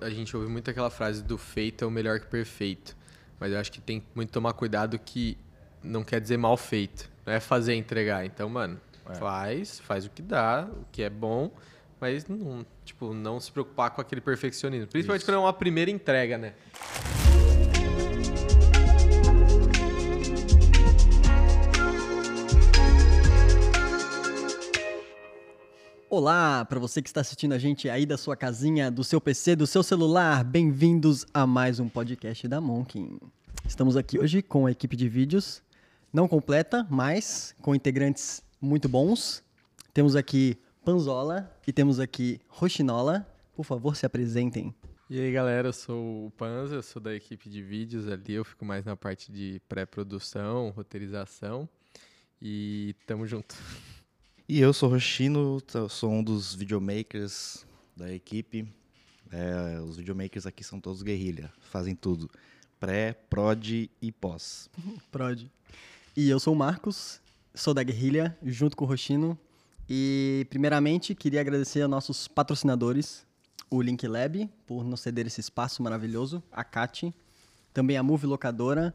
A gente ouve muito aquela frase do feito é o melhor que perfeito. Mas eu acho que tem muito tomar cuidado que não quer dizer mal feito. Não é fazer entregar. Então, mano, é. faz, faz o que dá, o que é bom, mas não, tipo, não se preocupar com aquele perfeccionismo. Principalmente Isso. quando é uma primeira entrega, né? Olá, para você que está assistindo a gente aí da sua casinha, do seu PC, do seu celular, bem-vindos a mais um podcast da Monkin. Estamos aqui hoje com a equipe de vídeos, não completa, mas com integrantes muito bons. Temos aqui Panzola e temos aqui Roxinola. Por favor, se apresentem. E aí, galera, eu sou o Panza, sou da equipe de vídeos ali, eu fico mais na parte de pré-produção, roteirização e tamo junto. E eu sou Roxino, sou um dos videomakers da equipe. É, os videomakers aqui são todos guerrilha, fazem tudo. Pré, prod e pós. prod. E eu sou o Marcos, sou da guerrilha, junto com o Roxino. E, primeiramente, queria agradecer a nossos patrocinadores, o Link Lab, por nos ceder esse espaço maravilhoso, a Cat, também a Move Locadora,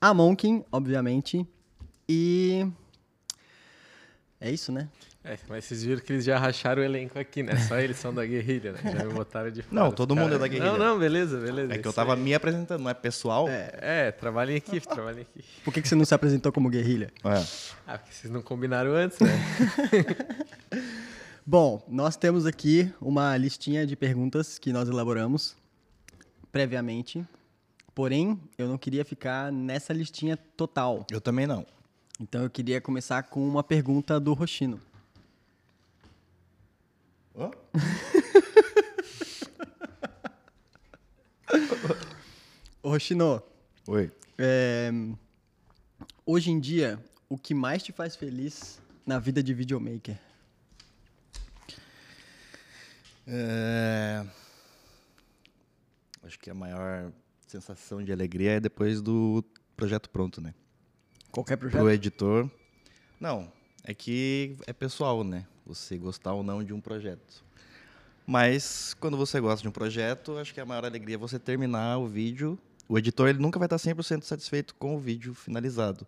a Monkin, obviamente, e é isso, né? É, mas vocês viram que eles já racharam o elenco aqui, né? Só eles são da guerrilha, né? Já me botaram de fora. Não, todo mundo é da guerrilha. Não, não, beleza, beleza. É que eu tava aí. me apresentando, não é pessoal? É, é trabalho em equipe, trabalho em equipe. Por que, que você não se apresentou como guerrilha? É. Ah, porque vocês não combinaram antes, né? Bom, nós temos aqui uma listinha de perguntas que nós elaboramos previamente. Porém, eu não queria ficar nessa listinha total. Eu também não. Então eu queria começar com uma pergunta do Roxino. Oh? Roxino. Oi. É, hoje em dia, o que mais te faz feliz na vida de videomaker? É... Acho que a maior sensação de alegria é depois do projeto pronto, né? Qualquer projeto? Pro editor. Não, é que é pessoal, né? Você gostar ou não de um projeto. Mas quando você gosta de um projeto, acho que a maior alegria é você terminar o vídeo. O editor ele nunca vai estar 100% satisfeito com o vídeo finalizado.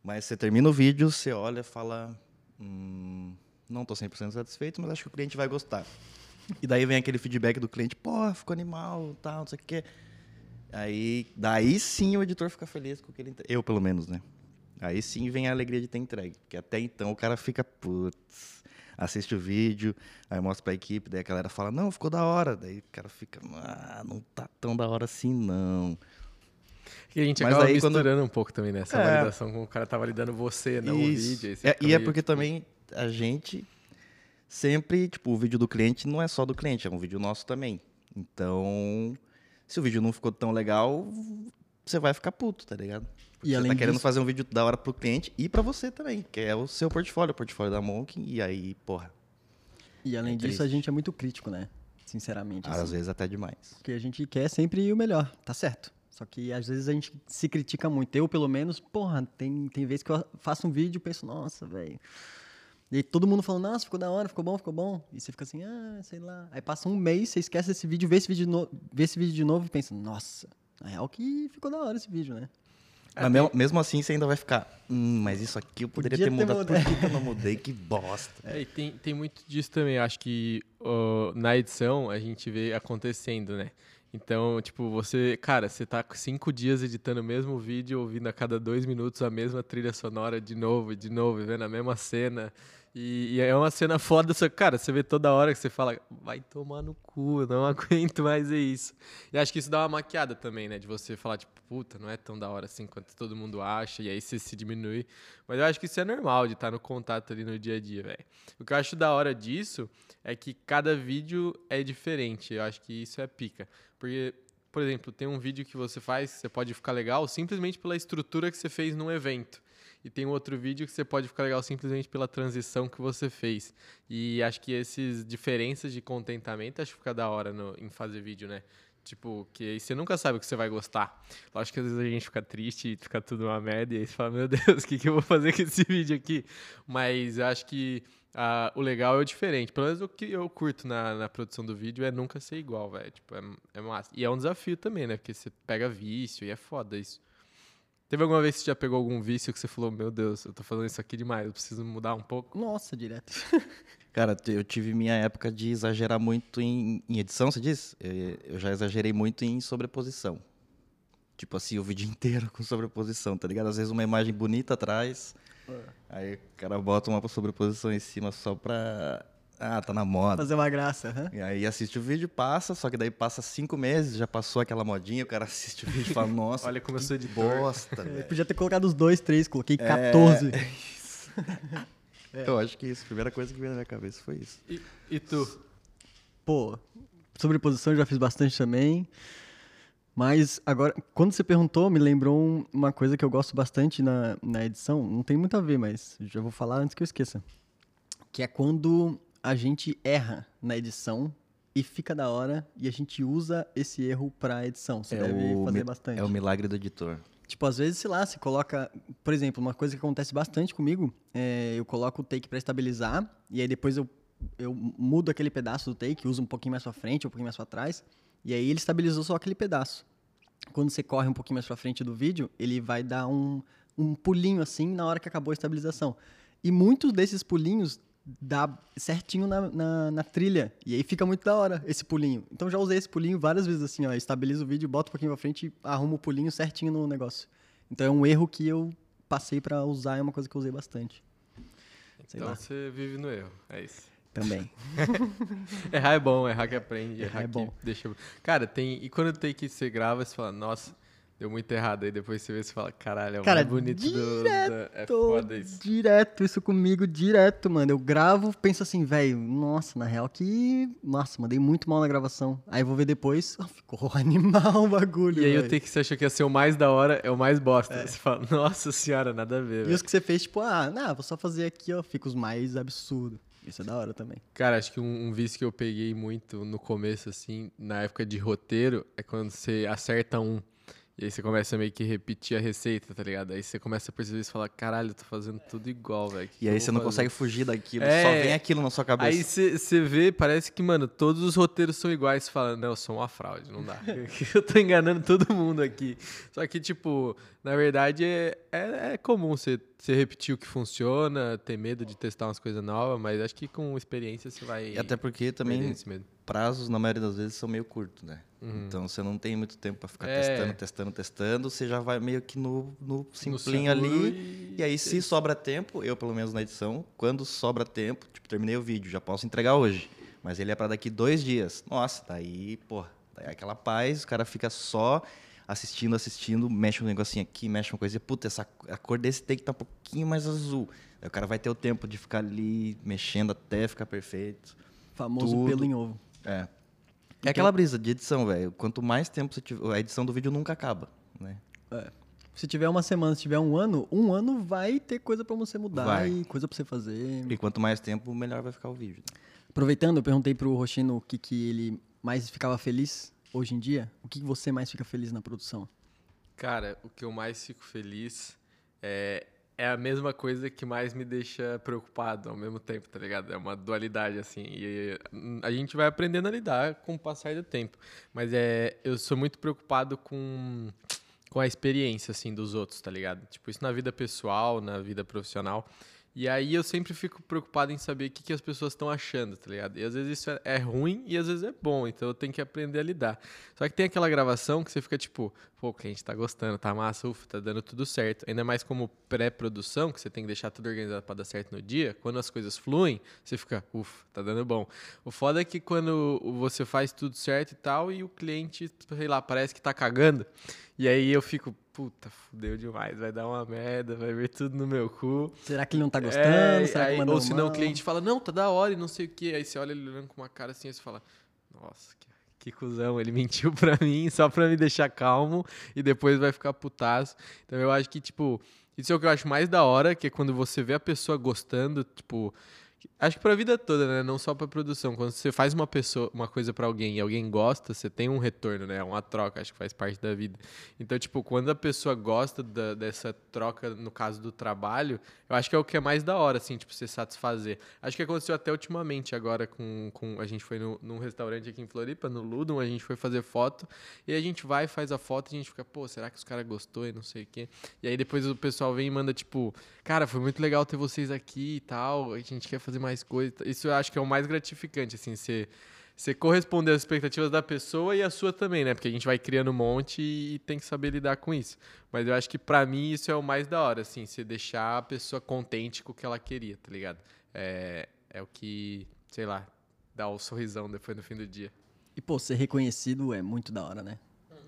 Mas você termina o vídeo, você olha e fala: hum, não estou 100% satisfeito, mas acho que o cliente vai gostar. E daí vem aquele feedback do cliente: pô, ficou animal, tal, não sei o que. Aí, daí sim o editor fica feliz com o que ele. Eu, pelo menos, né? Aí sim vem a alegria de ter entregue. Porque até então o cara fica, putz, assiste o vídeo, aí mostra pra equipe, daí a galera fala, não, ficou da hora. Daí o cara fica, ah, não tá tão da hora assim, não. E a gente Mas acaba aí, misturando quando... um pouco também nessa né? é... validação com o cara tá validando você, não Isso. o vídeo. É, e é porque tipo... também a gente sempre, tipo, o vídeo do cliente não é só do cliente, é um vídeo nosso também. Então, se o vídeo não ficou tão legal, você vai ficar puto, tá ligado? E você além tá querendo disso... fazer um vídeo da hora pro cliente e para você também, que é o seu portfólio, o portfólio da Monk, e aí, porra. E além é disso, a gente é muito crítico, né? Sinceramente. Às assim. vezes até demais. Porque a gente quer sempre o melhor, tá certo. Só que às vezes a gente se critica muito. Eu, pelo menos, porra, tem, tem vezes que eu faço um vídeo e penso, nossa, velho. E todo mundo falando, nossa, ficou da hora, ficou bom, ficou bom. E você fica assim, ah, sei lá. Aí passa um mês, você esquece esse vídeo, vê esse vídeo, no... vê esse vídeo de novo e pensa, nossa, na real que ficou da hora esse vídeo, né? Mas mesmo, mesmo, assim você ainda vai ficar, hum, mas isso aqui eu poderia Podia ter, ter mudado. Por que eu não mudei? Que bosta. É, e tem, tem muito disso também. Acho que uh, na edição a gente vê acontecendo, né? Então, tipo, você, cara, você tá cinco dias editando o mesmo vídeo, ouvindo a cada dois minutos a mesma trilha sonora de novo, de novo, vendo a mesma cena. E, e, é uma cena foda, só cara, você vê toda hora que você fala, vai tomar no cu, eu não aguento mais é isso. E acho que isso dá uma maquiada também, né? De você falar, tipo, puta, não é tão da hora assim quanto todo mundo acha, e aí você se diminui. Mas eu acho que isso é normal de estar no contato ali no dia a dia, velho. O que eu acho da hora disso é que cada vídeo é diferente. Eu acho que isso é pica. Porque, por exemplo, tem um vídeo que você faz, você pode ficar legal simplesmente pela estrutura que você fez num evento. E tem um outro vídeo que você pode ficar legal simplesmente pela transição que você fez. E acho que essas diferenças de contentamento acho que fica da hora no, em fazer vídeo, né? Tipo, que aí você nunca sabe o que você vai gostar. Lógico que às vezes a gente fica triste e fica tudo uma merda, e aí você fala, meu Deus, o que, que eu vou fazer com esse vídeo aqui? Mas eu acho que ah, o legal é o diferente. Pelo menos o que eu curto na, na produção do vídeo é nunca ser igual, velho. Tipo, é, é massa. E é um desafio também, né? Porque você pega vício e é foda isso. Teve alguma vez que você já pegou algum vício que você falou, meu Deus, eu tô fazendo isso aqui demais, eu preciso mudar um pouco? Nossa, direto. Cara, eu tive minha época de exagerar muito em, em edição, você diz? Eu, eu já exagerei muito em sobreposição. Tipo assim, o vídeo inteiro com sobreposição, tá ligado? Às vezes uma imagem bonita atrás, aí o cara bota uma sobreposição em cima só pra. Ah, tá na moda. Fazer uma graça. hã? E aí assiste o vídeo, passa, só que daí passa cinco meses, já passou aquela modinha, o cara assiste o vídeo e fala, nossa, Olha como eu que sou editor. bosta, Eu velho. podia ter colocado os dois, três, coloquei É. 14. Eu acho que isso, a primeira coisa que veio na minha cabeça foi isso. E, e tu? Pô, sobreposição eu já fiz bastante também. Mas agora, quando você perguntou, me lembrou um- uma coisa que eu gosto bastante na, na edição. Não tem muito a ver, mas já vou falar antes que eu esqueça. Que é quando a gente erra na edição e fica da hora e a gente usa esse erro pra edição. Você deve fazer bastante. é o milagre do editor. Tipo, às vezes, sei lá, você coloca. Por exemplo, uma coisa que acontece bastante comigo é eu coloco o take pra estabilizar e aí depois eu, eu mudo aquele pedaço do take, uso um pouquinho mais pra frente, um pouquinho mais pra trás, e aí ele estabilizou só aquele pedaço. Quando você corre um pouquinho mais pra frente do vídeo, ele vai dar um, um pulinho assim na hora que acabou a estabilização. E muitos desses pulinhos dá certinho na, na, na trilha. E aí fica muito da hora esse pulinho. Então já usei esse pulinho várias vezes assim, ó. Estabilizo o vídeo, boto um pouquinho pra frente e arrumo o pulinho certinho no negócio. Então é um erro que eu passei pra usar, é uma coisa que eu usei bastante. Sei então lá. você vive no erro, é isso. Também. Errar é bom, errar que aprende, Errar errar, é que bom. deixa. Cara, tem. E quando tem que você grava, você fala, nossa, deu muito errado. Aí depois você vê e fala, caralho, é o Cara, mais bonito do. da- É foda isso. Direto, isso comigo, direto, mano. Eu gravo, penso assim, velho, nossa, na real que. Nossa, mandei muito mal na gravação. Aí vou ver depois, ah, ficou animal o bagulho. E aí o take que você achou que ia ser o mais da hora é o mais bosta. Você fala, nossa senhora, nada a ver. E velho." os que você fez, tipo, ah, não, vou só fazer aqui, ó, fica os mais absurdos. Isso é da hora também. Cara, acho que um, um vício que eu peguei muito no começo, assim, na época de roteiro, é quando você acerta um. E aí você começa a meio que repetir a receita, tá ligado? Aí você começa a perceber e fala, caralho, eu tô fazendo tudo igual, velho. E aí você não fazer?" consegue fugir daquilo, É. só vem aquilo na sua cabeça. Aí você vê, parece que, mano, todos os roteiros são iguais. Você fala, não, eu sou uma fraude, não dá. eu tô enganando todo mundo aqui. Só que, tipo, na verdade é, é, é comum você, você repetir o que funciona, ter medo de testar umas coisas novas, mas acho que com experiência você vai. E até porque também prazos, na maioria das vezes, são meio curtos, né? Uhum. Então você não tem muito tempo pra ficar É. testando, testando, testando. Você já vai meio que no, no No simplinho seguro ali. E aí, se sobra tempo, eu pelo menos na edição, quando sobra tempo, tipo, terminei o vídeo, já posso entregar hoje. Mas ele é pra daqui dois dias. Nossa, daí, pô, daí é aquela paz, o cara fica só assistindo, assistindo, mexe um negocinho aqui, mexe uma coisinha. Puta, essa, a cor desse take tá um pouquinho mais azul. Aí o cara vai ter o tempo de ficar ali mexendo até ficar perfeito. Famoso Tudo. pelo em ovo. É. É aquela brisa de edição, velho. Quanto mais tempo você tiver. A edição do vídeo nunca acaba, né? Se tiver uma semana, se tiver um ano, um ano vai ter coisa pra você mudar Vai. e coisa pra você fazer. E quanto mais tempo, melhor vai ficar o vídeo. Aproveitando, eu perguntei pro Rochino o que, que ele mais ficava feliz hoje em dia. O que, você mais fica feliz na produção? Cara, o que eu mais fico feliz é, é a mesma coisa que mais me deixa preocupado ao mesmo tempo, tá ligado? É uma dualidade, assim. E a gente vai aprendendo a lidar com o passar do tempo. Mas é, eu sou muito preocupado com, com a experiência, assim, dos outros, tá ligado? Tipo, isso na vida pessoal, na vida profissional. E aí eu sempre fico preocupado em saber o que, que as pessoas estão achando, tá ligado? E às vezes isso é, é ruim e às vezes é bom, então eu tenho que aprender a lidar. Só que tem aquela gravação que você fica tipo, pô, o cliente tá gostando, tá massa, ufa, tá dando tudo certo. Ainda mais como pré-produção, que você tem que deixar tudo organizado pra dar certo no dia, quando as coisas fluem, você fica, ufa, tá dando bom. O foda é que quando você faz tudo certo e tal, e o cliente, sei lá, parece que tá cagando, e aí eu fico, puta, fudeu demais, vai dar uma merda, vai ver tudo no meu cu. Será que ele não tá gostando? É, Será aí- que ou senão o mal? cliente fala, não, tá da hora e não sei o quê. Aí você olha ele olhando com uma cara assim e você fala, nossa, que, que cuzão, ele mentiu pra mim só pra me deixar calmo e depois vai ficar putaço. Então eu acho que, tipo, isso é o que eu acho mais da hora, que é quando você vê a pessoa gostando, tipo, Acho que pra vida toda, né? Não só pra produção. Quando você faz uma pessoa, uma coisa pra alguém e alguém gosta, você tem um retorno, né? Uma troca, acho que faz parte da vida. Então, tipo, quando a pessoa gosta da- dessa troca, no caso do trabalho, eu acho que é o que é mais da hora, assim, tipo, você satisfazer. Acho que aconteceu até ultimamente agora com. com a gente foi no, num restaurante aqui em Floripa, no Ludum, a gente foi fazer foto, e a gente vai, faz a foto e a gente fica, pô, será que os caras gostou e não sei o quê. E aí depois o pessoal vem e manda, tipo, cara, foi muito legal ter vocês aqui e tal, a gente quer fazer mais coisa. Isso eu acho que é o mais gratificante, assim, você, você corresponder às expectativas da pessoa e a sua também, né? Porque a gente vai criando um monte e tem que saber lidar com isso. Mas eu acho que pra mim isso é o mais da hora, assim, você deixar a pessoa contente com o que ela queria, tá ligado? É, é o que, sei lá, dá o sorrisão depois no fim do dia. E, pô, ser reconhecido é muito da hora, né?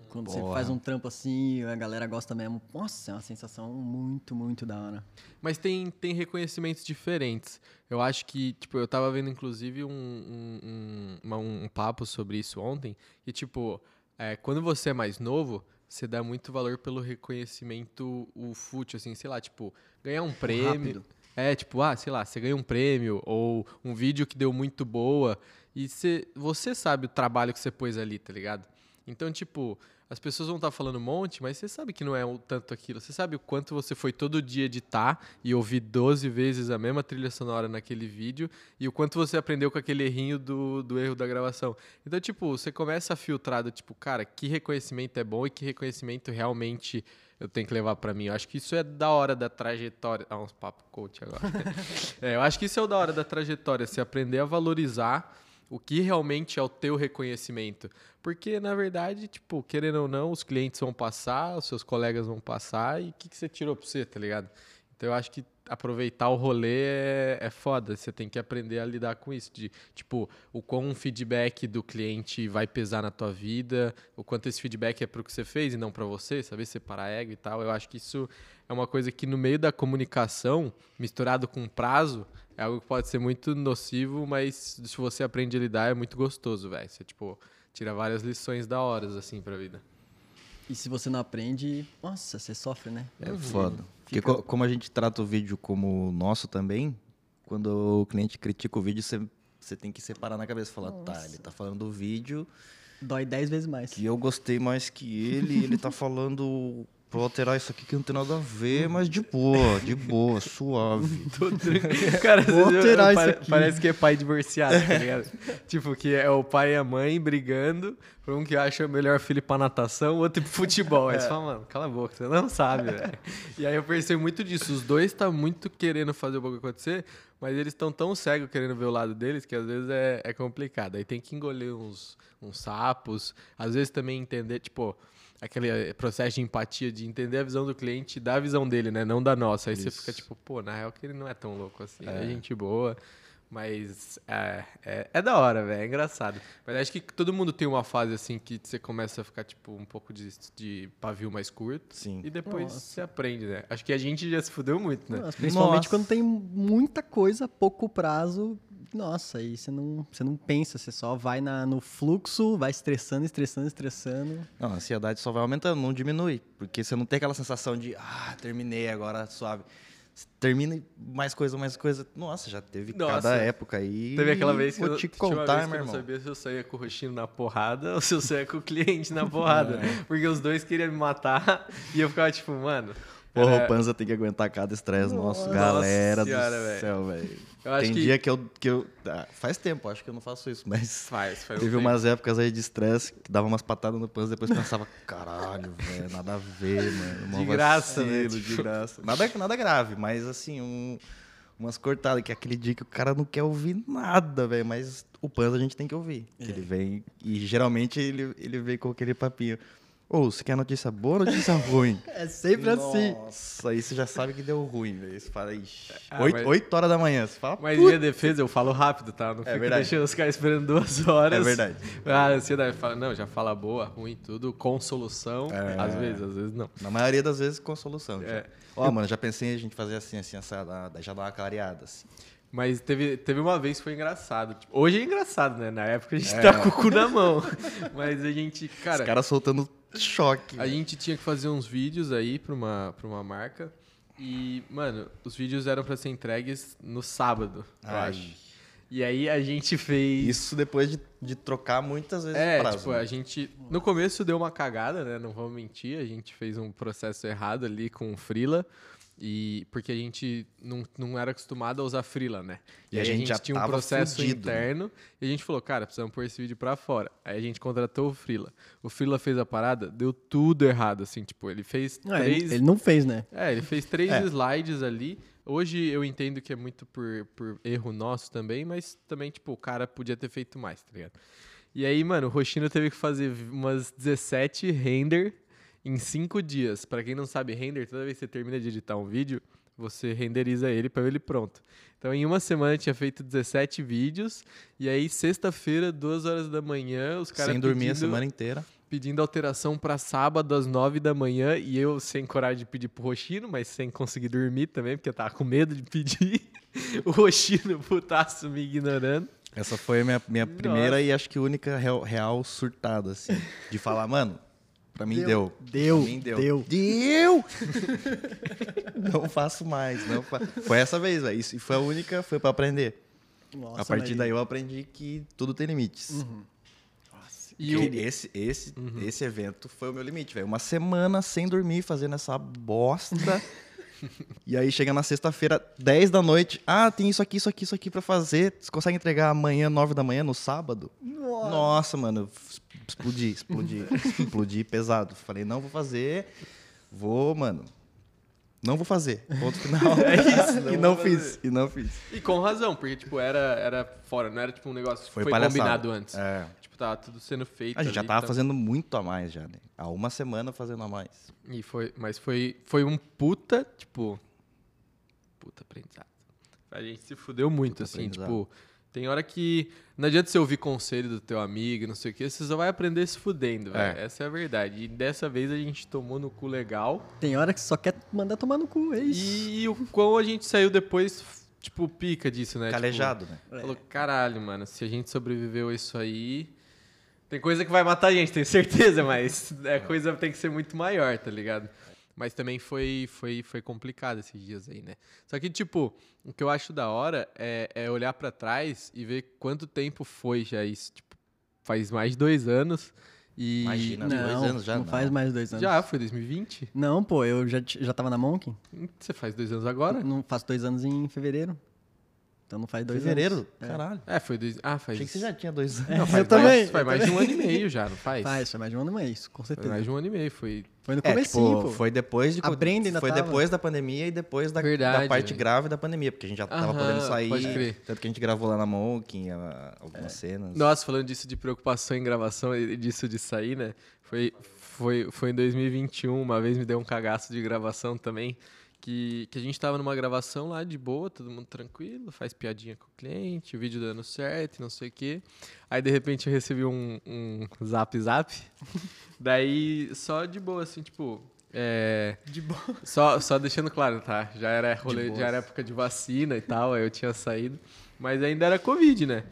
Quando você Porra. faz um trampo assim, a galera gosta mesmo. Nossa, é uma sensação muito, muito da hora. Mas tem, tem reconhecimentos diferentes. Eu acho que, tipo, eu tava vendo, inclusive, um, um, um, uma- um papo sobre isso ontem, que, tipo, é, quando você é mais novo, você dá muito valor pelo reconhecimento, o fútil, assim, sei lá, tipo, ganhar um prêmio. rápido. É, tipo, ah, sei lá, você ganha um prêmio ou um vídeo que deu muito boa e você, você sabe o trabalho que você pôs ali, tá ligado? Então, tipo, as pessoas vão estar falando um monte, mas você sabe que não é o tanto aquilo. Você sabe o quanto você foi todo dia editar e ouvir 12 vezes a mesma trilha sonora naquele vídeo e o quanto você aprendeu com aquele errinho do, do erro da gravação. Então, tipo, você começa a filtrar do tipo, cara, que reconhecimento é bom e que reconhecimento realmente eu tenho que levar pra mim. Eu acho que isso é da hora da trajetória. Ah, uns papo coach agora. É, eu acho que isso é o da hora da trajetória, se aprender a valorizar o que realmente é o teu reconhecimento. Porque, na verdade, tipo, querendo ou não, os clientes vão passar, os seus colegas vão passar, e o que, que você tirou pra você, tá ligado? Então eu acho que aproveitar o rolê é, é foda. Você tem que aprender a lidar com isso. De, tipo, o quão um feedback do cliente vai pesar na tua vida, o quanto esse feedback é pro que você fez e não pra você, saber separar ego e tal. Eu acho que isso é uma coisa que no meio da comunicação, misturado com prazo, é algo que pode ser muito nocivo, mas se você aprende a lidar, é muito gostoso, velho. Você, tipo, tira várias lições da horas, assim, pra vida. E se você não aprende, nossa, você sofre, né? É foda. Porque Fica- como a gente trata o vídeo como nosso também, quando o cliente critica o vídeo, você, você tem que separar na cabeça e falar, tá, ele tá falando do vídeo Dói dez vezes mais. que eu gostei mais que ele, ele tá falando pra alterar isso aqui que não tem nada a ver, mas de boa, de boa, suave. Cara, Vou pare- isso aqui. parece que é pai divorciado, tá ligado? tipo, que é o pai e a mãe brigando por um que acha o melhor filho pra natação, o outro pro futebol. Aí você fala, mano, cala a boca, você não sabe, velho. E aí eu percebo muito disso. Os dois tá muito querendo fazer o bagulho acontecer, mas eles estão tão cegos querendo ver o lado deles que às vezes é, é complicado. Aí tem que engolir uns, uns sapos, às vezes também entender, tipo, aquele eh, processo de empatia, de entender a visão do cliente e dar a visão dele, né? Não da nossa. Aí você Isso. fica tipo, pô, na real que ele não é tão louco assim. É, gente boa. Mas é, é, é da hora, velho. É engraçado. Mas acho que todo mundo tem uma fase assim que você começa a ficar, tipo, um pouco de, de pavio mais curto. Sim. E depois Nossa. você aprende, né? Acho que a gente já se fudeu muito, né? Nossa, principalmente Nossa. quando tem muita coisa, pouco prazo. Nossa, aí você não, você não pensa, você só vai na, no fluxo, vai estressando, estressando, estressando. Não, a ansiedade só vai aumentando, não diminui. Porque você não tem aquela sensação de, ah, terminei agora, suave. Termina e mais coisa, mais coisa. Nossa, já teve Nossa. cada época aí. Teve aquela vez que Vou eu, te contar, meu eu não irmão. sabia se eu saía com o roxinho na porrada ou se eu saía com o cliente na porrada. Porque os dois queriam me matar e eu ficava tipo, mano. Porra, era- o Panza tem que aguentar cada estresse nosso, Nossa galera senhora, do céu, velho. Tem que- dia que eu, que eu. ah, faz tempo, acho que eu não faço isso, mas. Faz, faz Teve tempo. umas épocas aí de estresse que dava umas patadas no Panza depois pensava, caralho, velho, nada a ver, mano. mó De graça, né? vacilo, Tipo- De graça. Nada, nada grave, mas assim, um- umas cortadas, que é aquele dia que o cara não quer ouvir nada, velho. Mas o Panza a gente tem que ouvir. É. Ele vem. E geralmente ele, ele vem com aquele papinho. Ô, você quer notícia boa ou notícia ruim? É sempre assim. Nossa, aí você já sabe que deu ruim, velho. Você fala, ixi. Ah, oito, mas- oito horas da manhã. Você fala, Mas minha defesa, eu falo rápido, tá? Não fico verdade. deixando os caras esperando duas horas. É verdade. Ah, ansiedade. Fala, não, já fala boa, ruim, tudo, com solução. É. Às vezes, às vezes não. Na maioria das vezes com solução. É. Ó, mano, já pensei em a gente fazer assim, assim, assada, daí já dá uma clareada, assim. Mas teve, teve uma vez que foi engraçado. Tipo, hoje é engraçado, né? Na época a gente É. tá com o cu na mão. Mas a gente, cara, Os caras soltando choque. a gente tinha que fazer uns vídeos aí pra uma, pra uma marca. E, mano, os vídeos eram pra ser entregues no sábado, eu Ai. acho. E aí a gente fez. Isso depois de, de trocar muitas vezes É, prazo. tipo, né? a gente. No começo deu uma cagada, né? Não vou mentir. A gente fez um processo errado ali com o Freela. E porque a gente não, não era acostumado a usar Freela, né? E a gente já tinha um processo fudido, né? interno e a gente falou, cara, precisamos pôr esse vídeo pra fora. Aí a gente contratou o Freela. O Freela fez a parada, deu tudo errado, assim, tipo, ele fez Ah, três. ele, ele não fez, né? É, ele fez três É. slides ali. Hoje eu entendo que é muito por, por erro nosso também, mas também, tipo, o cara podia ter feito mais, tá ligado? E aí, mano, o Roxino teve que fazer umas 17 render em 5 dias. Pra quem não sabe, render, toda vez que você termina de editar um vídeo, você renderiza ele pra ele pronto. Então, em uma semana eu tinha feito 17 vídeos, e aí, sexta-feira, duas horas da manhã, os caras Sem dormir a pedindo- semana inteira. pedindo alteração pra sábado às 9 da manhã e eu sem coragem de pedir pro Roxino, mas sem conseguir dormir também, porque eu tava com medo de pedir. O Roxino, putaço, me ignorando. Essa foi a minha, minha primeira e acho que única real, real surtada, assim. De falar, mano, pra mim deu. Deu, Pra mim deu. deu. Deu! não faço mais. Não fa... Foi essa vez, velho. Isso- E foi a única, foi pra aprender. Nossa, a partir daí eu aprendi que tudo tem limites. Uhum. E Que o- esse, esse, esse evento foi o meu limite, velho. Uma semana sem dormir, fazendo essa bosta. e aí chega na sexta-feira, 10 da noite. Ah, tem isso aqui, isso aqui, isso aqui pra fazer. Você consegue entregar amanhã, 9 da manhã, no sábado? Nossa. Nossa, mano, eu explodi, explodi, explodi pesado. Falei, não vou fazer, vou, mano. Não vou fazer. Ponto final. É isso, não e não fiz. fazer. E não fiz. E com razão, porque, tipo, era, era fora, não era tipo um negócio que Foi combinado antes. É. Tipo, tava tudo sendo feito. A gente já tava então- fazendo muito a mais já, né? Há uma semana fazendo a mais. E foi, mas foi, foi um puta, tipo. Puta aprendizado. A gente se fudeu muito, Puta assim, tipo. Tem hora que. Não adianta você ouvir conselho do teu amigo, não sei o que, você só vai aprender se fudendo, velho. É. Essa é a verdade. E dessa vez a gente tomou no cu legal. Tem hora que só quer mandar tomar no cu, é isso. E o quão a gente saiu depois, tipo, pica disso, né? Calejado, né? Tipo, falou, caralho, mano, se a gente sobreviveu a isso aí. Tem coisa que vai matar a gente, tenho certeza, mas a coisa tem que ser muito maior, tá ligado? Mas também foi, foi, foi complicado esses dias aí, né? Só que, tipo, o que eu acho da hora é, é olhar pra trás e ver quanto tempo foi já isso. Tipo, faz mais de dois anos. E. Imagina. Não, dois anos já, não não. faz mais dois anos. Já, foi 2020? Não, pô, eu já, já tava na Monk. Você faz dois anos agora? Não faço dois anos em fevereiro. Então não faz dois Fevereiro? anos. É. Caralho. É, foi dois. Ah, faz. Achei que você já tinha dois anos. É, Não, faz eu também. mais, faz eu mais de um também. ano e meio já, não faz? Faz, faz mais de um ano, mas isso, com Faz certeza. mais de um ano e meio. Foi Foi no É, comecinho, tipo, pô. foi depois de A Brenda ainda foi tava. depois da pandemia e depois da, Verdade, da parte né? grave da pandemia, porque a gente já tava Aham, podendo sair. pode crer. Tanto que a gente gravou lá na Monkin algumas É. cenas. Nossa, falando disso de preocupação em gravação e disso de sair, né? Foi, foi, foi em 2021, uma vez me deu um cagaço de gravação também, que, que a gente tava numa gravação lá de boa, todo mundo tranquilo, faz piadinha com o cliente, o vídeo dando certo, não sei o quê. Aí, de repente, eu recebi um, um zap zap, daí só de boa, assim, tipo... É, De boa. só, só deixando claro, tá? Já era, rolê, já era época de vacina e tal, aí eu tinha saído. Mas ainda era Covid, né?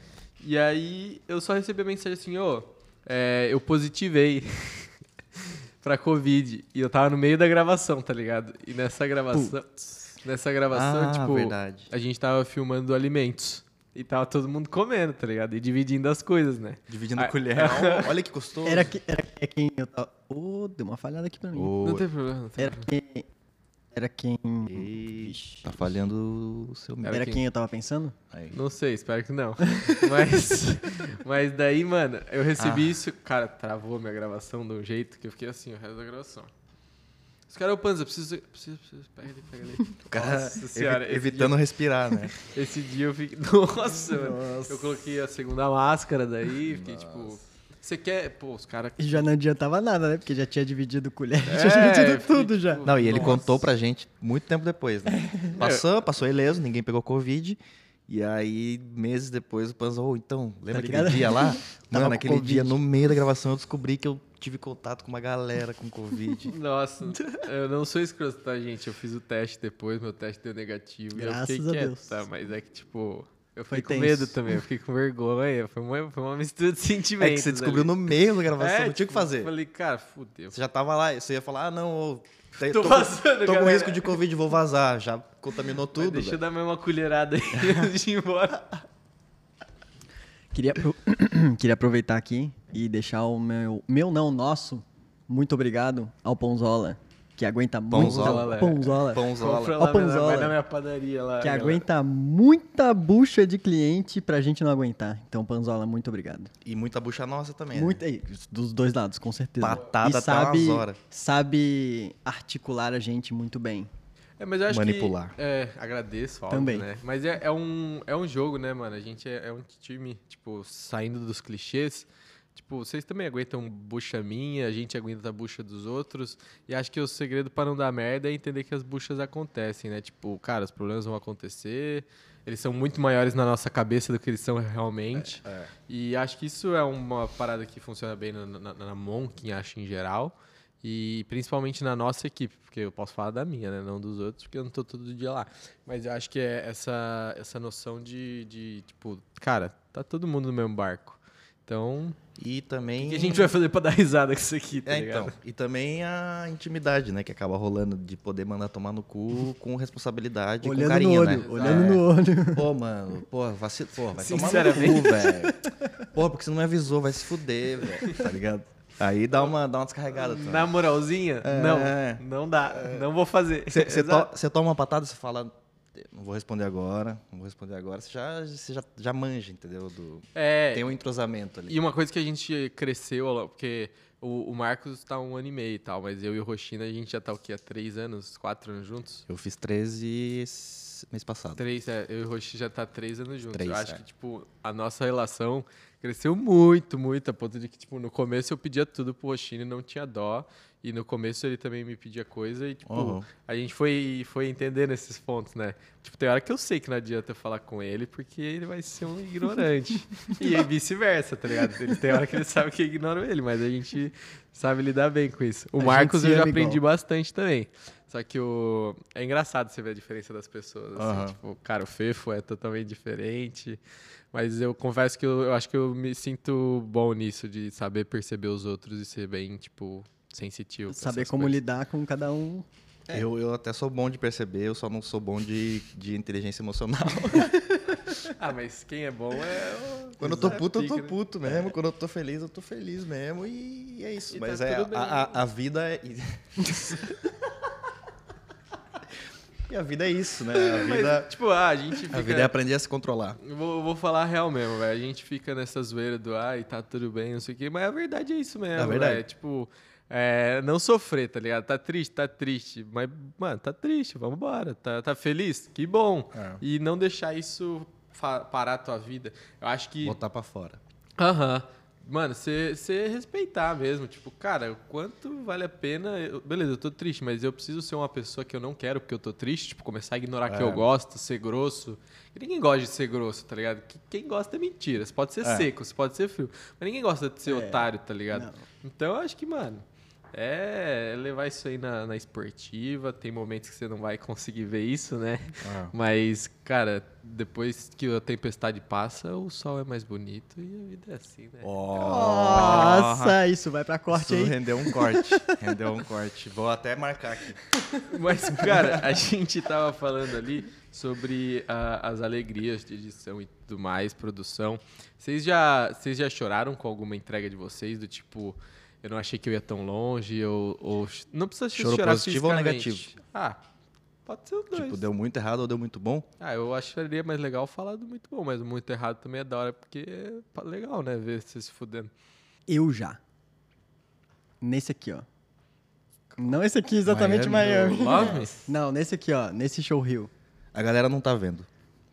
E aí eu só recebi a mensagem assim, ô, é, eu positivei pra Covid. E eu tava no meio da gravação, tá ligado? E nessa gravação. Nessa gravação, Ah, tipo, verdade. a gente tava filmando alimentos. E tava todo mundo comendo, tá ligado? E dividindo as coisas, né? Dividindo Ah, colher. Olha que gostoso. Era, que, era é quem eu tava. Ô, deu uma falhada aqui pra mim. Ô, Não tem problema. Não tem Era quem. Era quem. Ixi, tá falhando o seu Era Era quem? quem eu tava pensando? Aí. Não sei, espero que não. mas, mas daí, mano, eu recebi isso. Cara, travou minha gravação de um jeito que eu fiquei assim o resto da gravação. Os caras, ô Panza, preciso, preciso, preciso. Pega ali, pega ali. O cara Nossa senhora, evitando respirar, né? dia- Esse dia eu fiquei. Nossa, mano. Eu coloquei a segunda máscara daí, fiquei tipo. Você quer. Pô, os caras. E já não adiantava nada, né? Porque já tinha dividido colher, É, já tinha dividido fiquei, tudo já. tipo, Não, e ele Nossa. contou pra gente muito tempo depois, né? Passou, passou ileso, ninguém pegou Covid. E aí, meses depois, o Panza, ô, então, lembra Tá aquele dia lá? Mano, com aquele Covid. dia, no meio da gravação, eu descobri que eu tive contato com uma galera com Covid. Nossa, eu não sou escroto, tá, gente? Eu fiz o teste depois, meu teste deu negativo. e eu Graças fiquei a quieto, Deus. tá? Mas é que, tipo. Eu fiquei com medo também, eu fiquei com vergonha. Foi uma, foi uma mistura de sentimentos. É que você descobriu ali. no meio da gravação, É, não tinha o que tipo, fazer. Eu falei, cara, fudeu. Você já tava lá, você ia falar, ah, não, te- Tô tô, vazando, tô com risco de Covid, vou vazar. Já contaminou Mas tudo. deixa eu velho. dar mais uma colherada aí antes de ir embora. Queria, Queria aproveitar aqui e deixar o meu, meu não, nosso, muito obrigado ao Ponzola, que aguenta Pãozola, muita... Ponzola. Pãozola. Ó, lá, Panzola. vai na minha padaria lá. Que galera. aguenta muita bucha de cliente pra gente não aguentar. Então, Panzola, muito obrigado. E muita bucha nossa também. né? Muito, aí, dos dois lados, com certeza. Patada e até sabe, umas horas. sabe articular a gente muito bem. É, mas eu acho Manipular. que... É, agradeço, óbvio, Também. né? Mas é, é um, é um jogo, né, mano? A gente é, é um time, tipo, saindo dos clichês. Tipo, vocês também aguentam bucha minha, a gente aguenta a bucha dos outros. E acho que o segredo para não dar merda é entender que as buchas acontecem, né? Tipo, cara, os problemas vão acontecer. Eles são muito maiores na nossa cabeça do que eles são realmente. E acho que isso é uma parada que funciona bem na, na, na Monkin, acho, em geral. E principalmente na nossa equipe, porque eu posso falar da minha, né? Não dos outros, porque eu não tô todo dia lá. Mas eu acho que é essa, essa noção de, de, tipo, cara, tá todo mundo no mesmo barco. Então, E o também. que a gente vai fazer pra dar risada com isso aqui, tá É, ligado? então. E também a intimidade, né? Que acaba rolando de poder mandar tomar no cu com responsabilidade e com olhando carinho, no olho, né? olhando É. no olho. Pô, mano, pô, vacilo, pô, vai tomar no Sinceramente. cu, velho. Pô, porque você não me avisou, vai se fuder, velho, tá ligado? Aí dá uma, dá uma descarregada. também. Na moralzinha, É. não, não dá, não vou fazer. Você to- você toma uma patada, você fala, não vou responder agora, não vou responder agora. Você já, você já, já manja, entendeu? Do, É, tem um entrosamento ali. E uma coisa que a gente cresceu, porque o, o Marcos tá um ano e meio e tal, mas eu e o Rochina, a gente já tá o quê? Há três anos, quatro anos juntos? Eu fiz 13 esse mês passado. Três, é, eu e o Rochi já tá três anos juntos. Três, eu acho é. que, tipo, a nossa relação cresceu muito, muito, a ponto de que, tipo, no começo eu pedia tudo pro e não tinha dó. E no começo ele também me pedia coisa e, tipo, Uhum. a gente foi, foi entendendo esses pontos, né? Tipo, tem hora que eu sei que não adianta eu falar com ele porque ele vai ser um ignorante. e vice-versa, tá ligado? Ele, tem hora que ele sabe que eu ignoro ele, mas a gente sabe lidar bem com isso. O A Marcos eu já aprendi igual. bastante também. Só que o... é engraçado você ver a diferença das pessoas. assim, Aham. tipo, cara, o Fefo é totalmente diferente. Mas eu confesso que eu, eu acho que eu me sinto bom nisso, de saber perceber os outros e ser bem, tipo, sensitivo. Saber como coisas. lidar com cada um. Eu, eu até sou bom de perceber, eu só não sou bom de, de inteligência emocional. Ah, mas quem é bom é. o- Quando eu tô é puto, eu tô né? puto mesmo. Quando eu tô feliz, eu tô feliz mesmo. E é isso. E Mas tá é, a, a, a vida é. e a vida é isso, né? A Mas, vida, tipo, ah, a gente fica. a vida é aprender a se controlar. Vou, vou falar a real mesmo, velho. A gente fica nessa zoeira do ai, tá tudo bem, não sei o quê, mas a verdade é isso mesmo. É a verdade. velho. Tipo, é, não sofrer, tá ligado? Tá triste, tá triste. Mas, mano, tá triste, vambora. Tá, tá feliz? Que bom. É. E não deixar isso parar a tua vida. Eu acho que. Botar pra fora. Aham. Mano, você respeitar mesmo. Tipo, cara, o quanto vale a pena. eu- beleza, eu tô triste, mas eu preciso ser uma pessoa que eu não quero porque eu tô triste. Tipo, começar a ignorar que É. eu gosto, ser grosso. Ninguém gosta de ser grosso, tá ligado? Que- Quem gosta é mentira. Você pode ser É. seco, você pode ser frio. Mas ninguém gosta de ser É. otário, tá ligado? Não. Então eu acho que, mano. É levar isso aí na, na esportiva. Tem momentos que você não vai conseguir ver isso, né? Mas, cara, depois que a tempestade passa, o sol é mais bonito e a vida é assim, né? Nossa, isso vai pra corte Isso aí. rendeu um corte. rendeu um corte. Vou até marcar aqui. Mas, cara, a gente tava falando ali sobre ah, as alegrias de edição e tudo mais, produção. Vocês já, vocês já choraram com alguma entrega de vocês? Do tipo, eu não achei que eu ia tão longe, ou. ou não precisa Choro chorar positivo ou negativo? Ah, pode ser os dois. Tipo, deu muito errado ou deu muito bom? Ah, eu acharia mais legal falar do muito bom, mas o muito errado também é da hora, porque é legal, né? Ver você se fudendo. Eu já. Nesse aqui, ó. Não esse aqui exatamente Miami, Miami. Não, nesse aqui, ó. Nesse show Rio. A galera não tá vendo.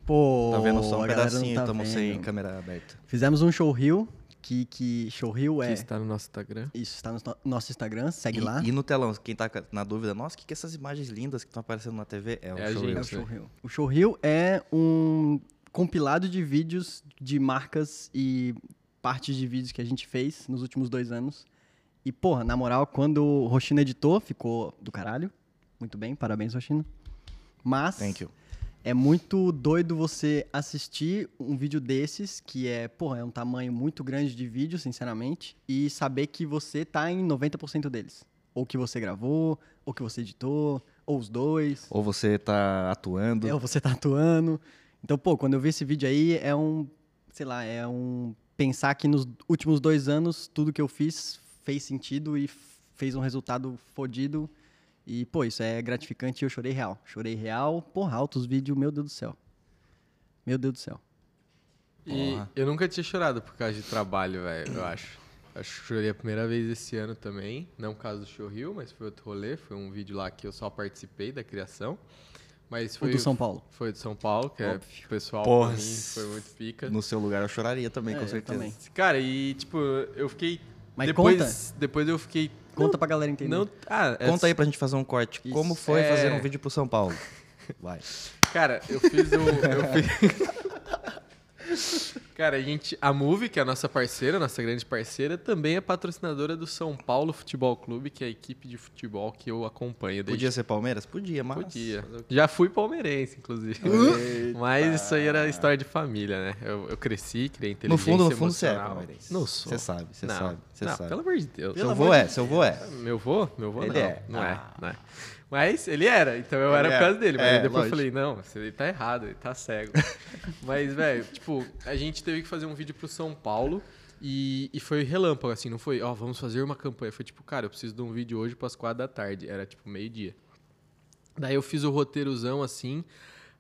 Pô, Tá vendo só um pedacinho, tá estamos sem vendo. câmera aberta. Fizemos um show Rio, que, que show Rio Que é... está no nosso Instagram. Isso, está no no nosso Instagram, segue E, lá. e no telão, quem tá na dúvida, nossa, o que, que essas imagens lindas que estão aparecendo na TV? É o É a show gente. É o Reels. Show Rio. O Show Rio é um compilado de vídeos de marcas e partes de vídeos que a gente fez nos últimos dois anos. E, porra, na moral, quando o Rochino editou, ficou do caralho. Muito bem, parabéns, Rochino. Mas Thank you. É muito doido você assistir um vídeo desses, que é, porra, é um tamanho muito grande de vídeo, sinceramente, e saber que você tá em 90% deles. Ou que você gravou, ou que você editou, ou os dois. Ou você tá atuando. É, ou você tá atuando. Então, pô, quando eu vi esse vídeo aí, é um, sei lá, é um pensar que nos últimos dois anos tudo que eu fiz fez sentido e fez um resultado fodido. E, pô, isso é gratificante e eu chorei real. Chorei real, porra, altos vídeos, meu Deus do céu. Meu Deus do céu. E Porra. eu nunca tinha chorado por causa de trabalho, velho, eu acho. Acho que chorei a primeira vez esse ano também. Não por causa do Show Rio, mas foi outro rolê. Foi um vídeo lá que eu só participei da criação. Mas O foi do São Paulo. Foi do São Paulo, que é Óbvio. pessoal Porra, pra mim, foi muito pica. No seu lugar eu choraria também, É, com certeza. também. Cara, e tipo, eu fiquei. Mas depois, depois eu fiquei. Conta pra galera entender. Não, ah, é- Conta aí pra gente fazer um corte. Isso. Como foi É. fazer um vídeo pro São Paulo? Vai. Cara, eu fiz o. eu fiz- Cara, a gente. A Move, que é a nossa parceira, nossa grande parceira, também é patrocinadora do São Paulo Futebol Clube, que é a equipe de futebol que eu acompanho desde Podia ser Palmeiras? Podia, mas. Podia. Já fui palmeirense, inclusive. Mas isso aí era história de família, né? Eu, eu cresci, criei No inteligência fundo, no fundo, você é palmeirense. Não sou. Você sabe, você sabe, você sabe. pelo amor de Deus. Seu vô é, seu vô é. Meu vô? Meu vô Ele não. é. Não Ah. é, não é. Mas ele era, então eu Ele era é. por causa dele. Mas É, depois lógico. eu falei, não, ele tá errado, ele tá cego. mas, velho, tipo, a gente teve que fazer um vídeo pro São Paulo e, e foi relâmpago, assim, não foi, ó, vamos fazer uma campanha. Foi tipo, cara, eu preciso de um vídeo hoje pras quatro da tarde. Era tipo meio-dia. Daí eu fiz o roteirozão assim.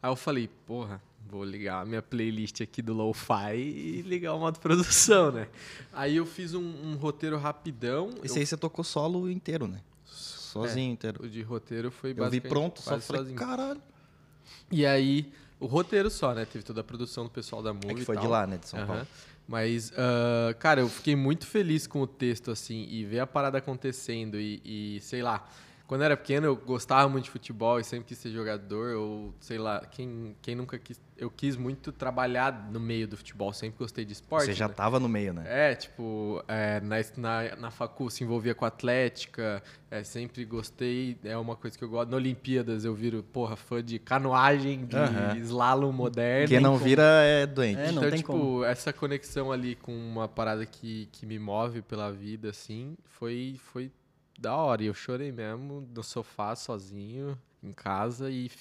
Aí eu falei, porra, vou ligar a minha playlist aqui do Lo-Fi e ligar o modo produção, né? Aí eu fiz um, um roteiro rapidão. Esse eu- aí você tocou solo inteiro, né? Sozinho inteiro. O de roteiro foi Eu vi pronto, só falei, sozinho. caralho. E aí, o roteiro só, né? Teve toda a produção do pessoal da Movie É que foi de lá, né, de São Aham. Paulo. Mas, ah, cara, eu fiquei muito feliz com o texto, assim, e ver a parada acontecendo e, e, sei lá, quando eu era pequeno eu gostava muito de futebol e sempre quis ser jogador, ou sei lá, quem, quem nunca quis. Eu quis muito trabalhar no meio do futebol, sempre gostei de esporte. Você já né? tava no meio, né? É, tipo, é, na, na, na facul se envolvia com atlética, é, sempre gostei, é uma coisa que eu gosto. Na Olimpíadas eu viro, porra, fã de canoagem, de Aham. slalom moderno. Quem não Como- vira é doente. É, não então, tem tipo, como. essa conexão ali com uma parada que, que me move pela vida, assim, foi, foi da hora. E eu chorei mesmo no sofá, sozinho, em casa. E,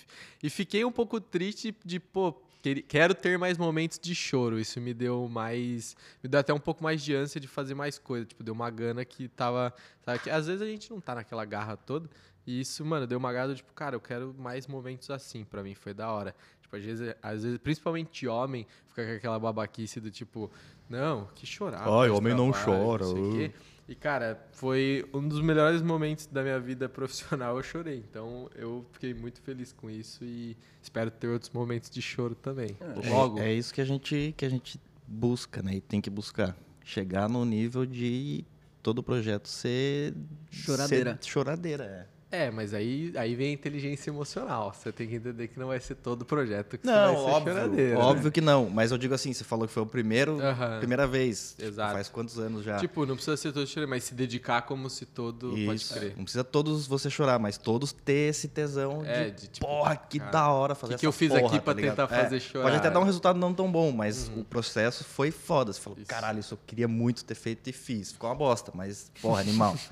e fiquei um pouco triste de, pô, quero ter mais momentos de choro. Isso me deu mais. Me deu até um pouco mais de ânsia de fazer mais coisa. Tipo, deu uma gana que tava. Sabe, que às vezes a gente não tá naquela garra toda. E isso, mano, deu uma gana, tipo, cara, eu quero mais momentos assim. Pra mim foi da hora. Tipo, às vezes, às vezes principalmente homem, fica com aquela babaquice do tipo, não, que chorar. Ai, homem não trabalho, chora, sei o uh. quê. E, cara, foi um dos melhores momentos da minha vida profissional, eu chorei. Então, eu fiquei muito feliz com isso e espero ter outros momentos de choro também. Logo. É, é isso que a gente que a gente busca, né? E tem que buscar chegar no nível de todo projeto ser Choradeira. ser choradeira, é. É, mas aí, aí vem a inteligência emocional. Você tem que entender que não vai ser todo projeto que Não, você vai ser óbvio, choradeira. né? óbvio que não. Mas eu digo assim, você falou que foi o primeiro, primeira vez. Tipo, Exato. faz quantos anos já? Tipo, não precisa ser todo chorar, mas se dedicar como se todo pode Isso. crer. Não precisa todos você chorar, mas todos ter esse tesão É, de, de, tipo, porra, que cara, da hora fazer que que eu essa fiz porra, aqui tá pra ligado? tentar É, fazer chorar? Pode até dar um resultado não tão bom, mas o processo foi foda. Você falou, Isso. caralho, isso eu queria muito ter feito e fiz. Ficou uma bosta, mas, porra, animal.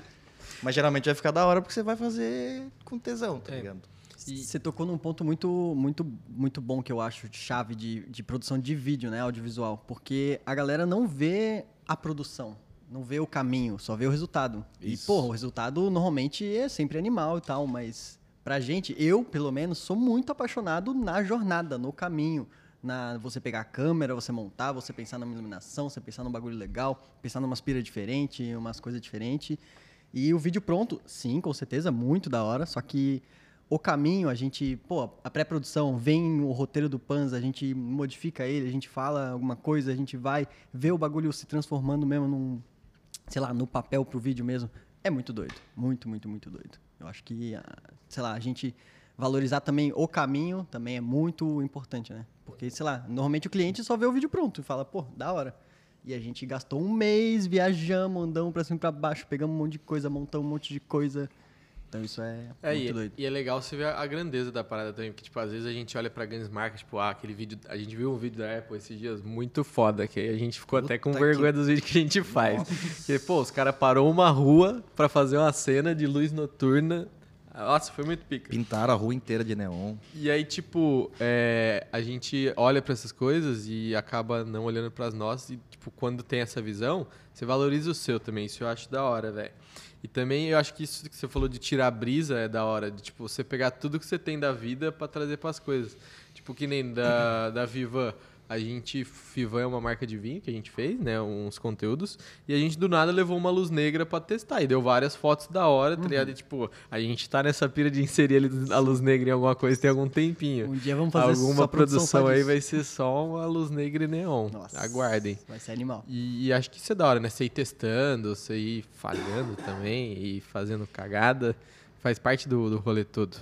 mas geralmente vai ficar da hora porque você vai fazer com tesão, tá É. ligado? E- Você tocou num ponto muito, muito, muito bom que eu acho de chave de, de produção de vídeo, né, audiovisual, porque a galera não vê a produção, não vê o caminho, só vê o resultado. Isso. E porra, o resultado normalmente é sempre animal e tal, mas pra gente, eu pelo menos sou muito apaixonado na jornada, no caminho, na você pegar a câmera, você montar, você pensar na iluminação, você pensar num bagulho legal, pensar numa aspira diferente, umas coisas diferentes. E o vídeo pronto, sim, com certeza, muito da hora, só que o caminho, a gente, pô, a pré-produção, vem o roteiro do Panza, a gente modifica ele, a gente fala alguma coisa, a gente vai ver o bagulho se transformando mesmo num, sei lá, no papel pro vídeo mesmo. É muito doido. Muito, muito, muito doido. Eu acho que, ah, sei lá, a gente valorizar também o caminho também é muito importante, né? Porque, sei lá, normalmente o cliente só vê o vídeo pronto e fala, pô, da hora. E a gente gastou um mês, viajamos, andamos pra cima e pra baixo, pegamos um monte de coisa, montamos um monte de coisa. Então isso é, É, muito e, doido. e é legal você ver a grandeza da parada também, porque, tipo, às vezes a gente olha pra grandes marcas, tipo, ah, aquele vídeo, a gente viu um vídeo da Apple esses dias muito foda, que aí a gente ficou até com Puta vergonha dos vídeos que a gente faz. Que, pô, os caras parou uma rua pra fazer uma cena de luz noturna. Nossa, foi muito pica. Pintaram a rua inteira de neon. E aí, tipo, é, a gente olha pra essas coisas e acaba não olhando pras nossas. E, tipo, quando tem essa visão, você valoriza o seu também. Isso eu acho da hora, velho. E também eu acho que isso que você falou de tirar a brisa é da hora. De, tipo, você pegar tudo que você tem da vida pra trazer pras coisas. Tipo, que nem da, da Vivan. A gente, Vivan é uma marca de vinho que a gente fez, né? Uns conteúdos. E a gente do nada levou uma luz negra pra testar. E deu várias fotos da hora, tá ligado? E, tipo, a gente tá nessa pira de inserir ali a luz negra em alguma coisa tem algum tempinho. Um dia vamos fazer Alguma produção produção aí vai ser só uma luz negra e neon. Nossa, Aguardem. Vai ser animal. E, e acho que isso é da hora, né? Você ir testando, você ir falhando também e fazendo cagada. Faz parte do, do rolê todo.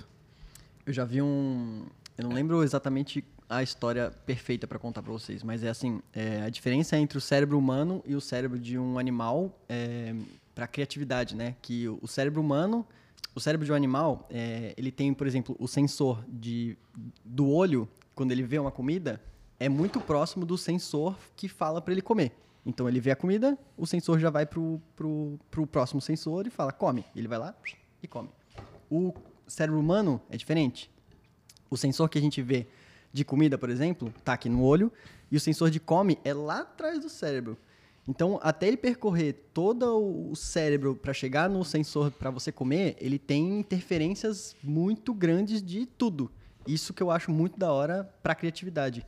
Eu já vi um. Eu não lembro exatamente a história perfeita pra contar pra vocês, mas é assim: é, a diferença entre o cérebro humano e o cérebro de um animal é, para criatividade, né? Que o cérebro humano, o cérebro de um animal, é, ele tem, por exemplo, o sensor de, do olho quando ele vê uma comida é muito próximo do sensor que fala pra ele comer. Então ele vê a comida, o sensor já vai pro, pro, pro próximo sensor e fala come. Ele vai lá e come. O cérebro humano é diferente. O sensor que a gente vê de comida, por exemplo, tá aqui no olho, e o sensor de come é lá atrás do cérebro. Então, até ele percorrer todo o cérebro para chegar no sensor para você comer, ele tem interferências muito grandes de tudo. Isso que eu acho muito da hora para criatividade.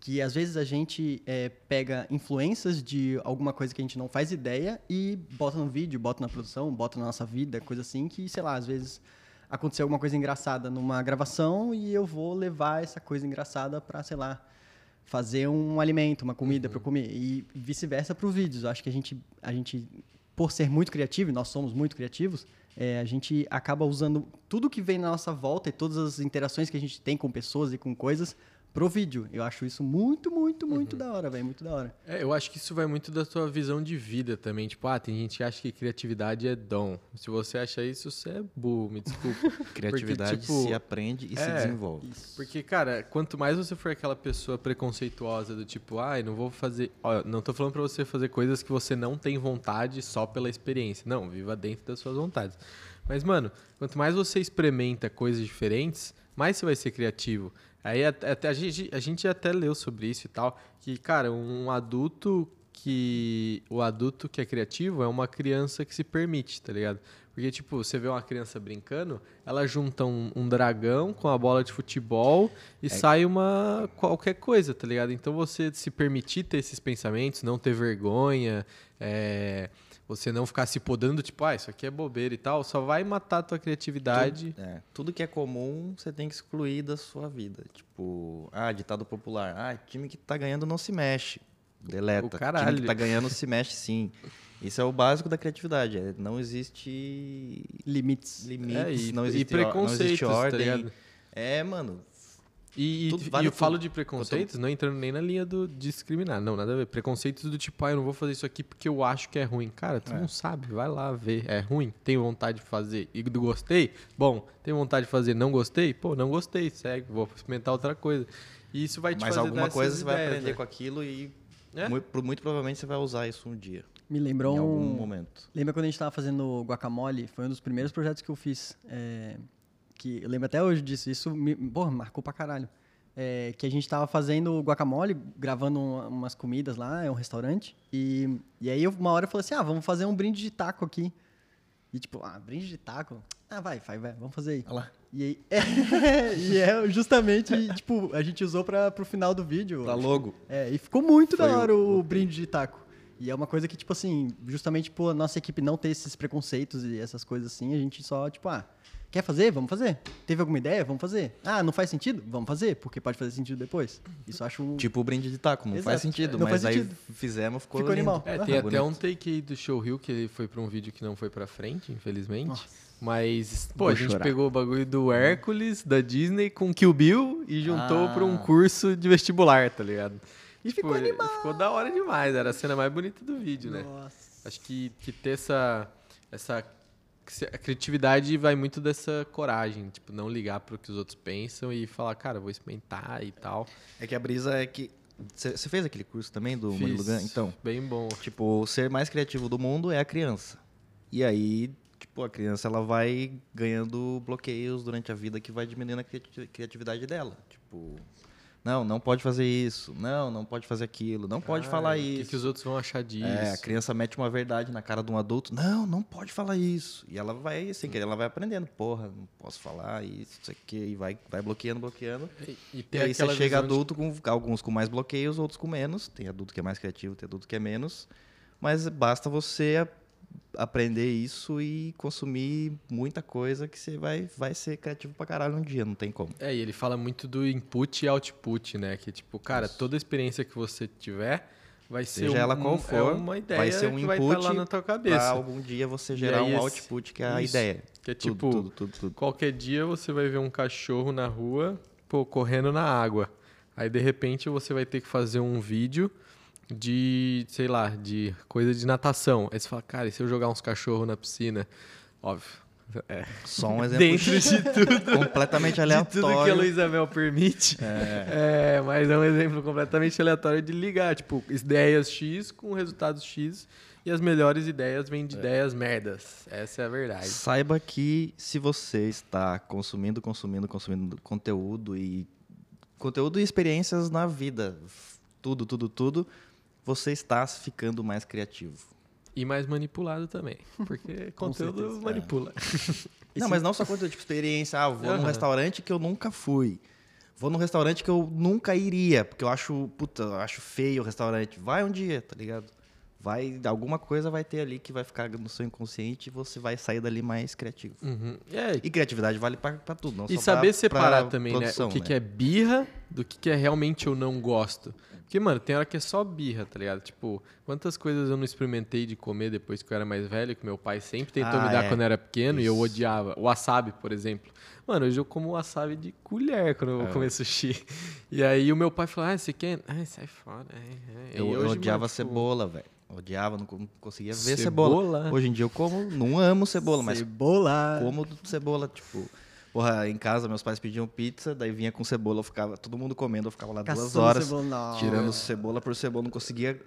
Que às vezes a gente é, pega influências de alguma coisa que a gente não faz ideia e bota no vídeo, bota na produção, bota na nossa vida, coisa assim, que, sei lá, às vezes aconteceu alguma coisa engraçada numa gravação e eu vou levar essa coisa engraçada para, sei lá, fazer um alimento, uma comida para eu comer e vice-versa para os vídeos. Eu acho que a gente, a gente, por ser muito criativo, e nós somos muito criativos, é, a gente acaba usando tudo que vem na nossa volta e todas as interações que a gente tem com pessoas e com coisas pro vídeo. Eu acho isso muito, muito, muito da hora, velho, muito da hora. É, eu acho que isso vai muito da sua visão de vida também. Tipo, ah, tem gente que acha que criatividade é dom. Se você acha isso, você é burro, me desculpa. Criatividade tipo, se aprende e se é, desenvolve. Porque, cara, quanto mais você for aquela pessoa preconceituosa do tipo, ai, não vou fazer. Ó, não tô falando pra você fazer coisas que você não tem vontade só pela experiência. Não, viva dentro das suas vontades. Mas, mano, quanto mais você experimenta coisas diferentes, mais você vai ser criativo. Aí até, a, gente, a gente até leu sobre isso e tal, que, cara, um adulto que. O adulto que é criativo é uma criança que se permite, tá ligado? Porque, tipo, você vê uma criança brincando, ela junta um, um dragão com a bola de futebol e sai uma qualquer coisa, tá ligado? Então você se permitir ter esses pensamentos, não ter vergonha, é, você não ficar se podando, tipo, ah, isso aqui é bobeira e tal, só vai matar a tua criatividade. É, tudo que é comum, você tem que excluir da sua vida. Tipo, ah, ditado popular. Ah, time que tá ganhando não se mexe. Deleta. O Time caralho. que tá ganhando se mexe sim. Isso é o básico da criatividade. é, não existe Limites. limites, É, e, não e existe, não preconceitos, existe tá ordem. ligado? é, mano. E, e- Tudo e vale eu falo de preconceitos, não entrando nem na linha do discriminar. Não, nada a ver. Preconceitos do tipo, ah, eu não vou fazer isso aqui porque eu acho que é ruim. Cara, tu É. não sabe, vai lá ver. É ruim? Tenho vontade de fazer. E do gostei? Bom, tenho vontade de fazer, não gostei? Pô, não gostei, segue, vou experimentar outra coisa. E isso vai te Mas fazer alguma dar coisa você vai aprender né? com aquilo e É? muito, muito provavelmente você vai usar isso um dia. Me lembrou Em algum um, momento. Lembra quando a gente tava fazendo guacamole? Foi um dos primeiros projetos que eu fiz. é, que eu lembro até hoje disso. Isso me porra, marcou pra caralho. É, que a gente tava fazendo guacamole, gravando um- umas comidas lá, é um restaurante. E, e aí eu- uma hora eu falei assim: ah, vamos fazer um brinde de taco aqui. E tipo, ah, brinde de taco? Ah, vai, vai, vai, vamos fazer aí. Olha lá. E aí, é, e é justamente, tipo, a gente usou pra, pro final do vídeo. Pra logo. É, e ficou muito Foi da hora o- o, brinde de taco. E é uma coisa que, tipo assim, justamente por nossa equipe não ter esses preconceitos e essas coisas assim, a gente só, tipo, ah, quer fazer? Vamos fazer. Teve alguma ideia? Vamos fazer. Ah, não faz sentido? Vamos fazer, porque pode fazer sentido depois. Isso eu acho. um Tipo o brinde de taco, não faz Exato. sentido, Não mas faz aí sentido. fizemos, ficou, Ficou lindo. animal. É, tem até Bonito. um take aí do Show Rio que ele foi pra um vídeo que não foi pra frente, infelizmente. Nossa. Mas, pô, Vou a gente chorar. pegou o bagulho do Hércules, da Disney, com Kill Bill e juntou Ah. pra um curso de vestibular, tá ligado? E ficou Tipo, animal. Ficou da hora demais, era a cena mais bonita do vídeo, né? Nossa. Acho que, que ter essa, essa a criatividade vai muito dessa coragem, tipo, não ligar pro que os outros pensam e falar, cara, vou experimentar e tal. É que a brisa é que. Você fez aquele curso também do Murilo Fiz. Então, Bem bom. tipo, o ser mais criativo do mundo é a criança. E aí, tipo, a criança ela vai ganhando bloqueios durante a vida que vai diminuindo a criati- criatividade dela. Tipo, não, não pode fazer isso. Não, não pode fazer aquilo. Não pode Ah, falar O que, isso. que os outros vão achar disso? É, a criança mete uma verdade na cara de um adulto. Não, não pode falar isso. E ela vai, sem querer, ela vai aprendendo. Porra, não posso falar isso, isso aqui. E vai, vai bloqueando, bloqueando. E, e E aí você chega visão de- adulto com alguns com mais bloqueios, outros com menos. Tem adulto que é mais criativo, tem adulto que é menos. Mas basta você aprender isso e consumir muita coisa que você vai, vai ser criativo pra caralho um dia, não tem como. É, e ele fala muito do input e output, né? Que tipo, cara, toda experiência que você tiver vai ser Seja um- ela qual um- for, é uma ideia vai ser um que vai estar lá input na tua Pra cabeça. algum dia você gerar um esse- output que é a isso, ideia. Que é Tudo, tipo, tudo, tudo, tudo. qualquer dia você vai ver um cachorro na rua, pô, correndo na água. Aí de repente você vai ter que fazer um vídeo de, sei lá, de coisa de natação. Aí você fala, cara, e se eu jogar uns cachorros na piscina? Óbvio. É. Só um exemplo Dentro de tudo. completamente De tudo que a aleatório. Luísa Mel permite. É. mas é um exemplo completamente aleatório de ligar. Tipo, ideias X com resultados X. E as melhores ideias vêm de ideias merdas. Essa é a verdade. Saiba que se você está consumindo, consumindo, consumindo conteúdo e conteúdo e experiências na vida, tudo, tudo, tudo, você está ficando mais criativo. E mais manipulado também. Porque conteúdo certeza. manipula. Não, mas não só conteúdo, tipo experiência. Ah, vou num Aham. restaurante que eu nunca fui. Vou num restaurante que eu nunca iria, porque eu acho, puta, eu acho feio o restaurante. Vai um dia, tá ligado? Vai, alguma coisa vai ter ali que vai ficar no seu inconsciente e você vai sair dali mais criativo. Uhum. É, E criatividade vale pra, pra tudo, não E só saber pra- separar pra também, produção, né? O que, que é birra do que, que é realmente eu não gosto. Porque, mano, tem hora que é só birra, tá ligado? Tipo, quantas coisas eu não experimentei de comer depois que eu era mais velho, que meu pai sempre tentou Ah, me dar é. quando eu era pequeno e eu Isso. odiava. O wasabi, por exemplo. Mano, hoje eu como wasabi de colher quando eu vou É. comer sushi. E aí o meu pai falou, ah, você quer? Ai, sai fora. É, é. Eu, eu hoje, odiava mano, tipo, cebola, velho. Odiava, não co- conseguia ver cebola. Cebola? Hoje em dia eu como, não amo cebola, mas Cebola. como cebola, tipo. Porra, em casa meus pais pediam pizza, daí vinha com cebola, eu ficava, todo mundo comendo, eu ficava lá duas Caçando horas, cebola. Não. tirando cebola por cebola, não conseguia